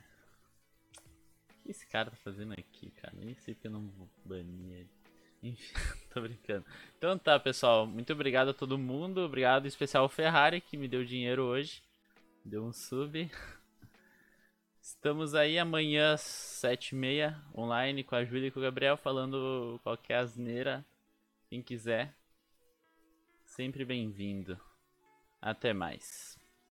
O que esse cara tá fazendo aqui, cara? Nem sei porque eu não vou banir ele. Enfim, tô brincando. Então tá, pessoal. Muito obrigado a todo mundo. Obrigado em especial ao Ferrari, que me deu dinheiro hoje. Deu um sub. Estamos aí amanhã, 7h30, online com a Júlia e com o Gabriel, falando qualquer asneira. Quem quiser sempre bem-vindo. Até mais.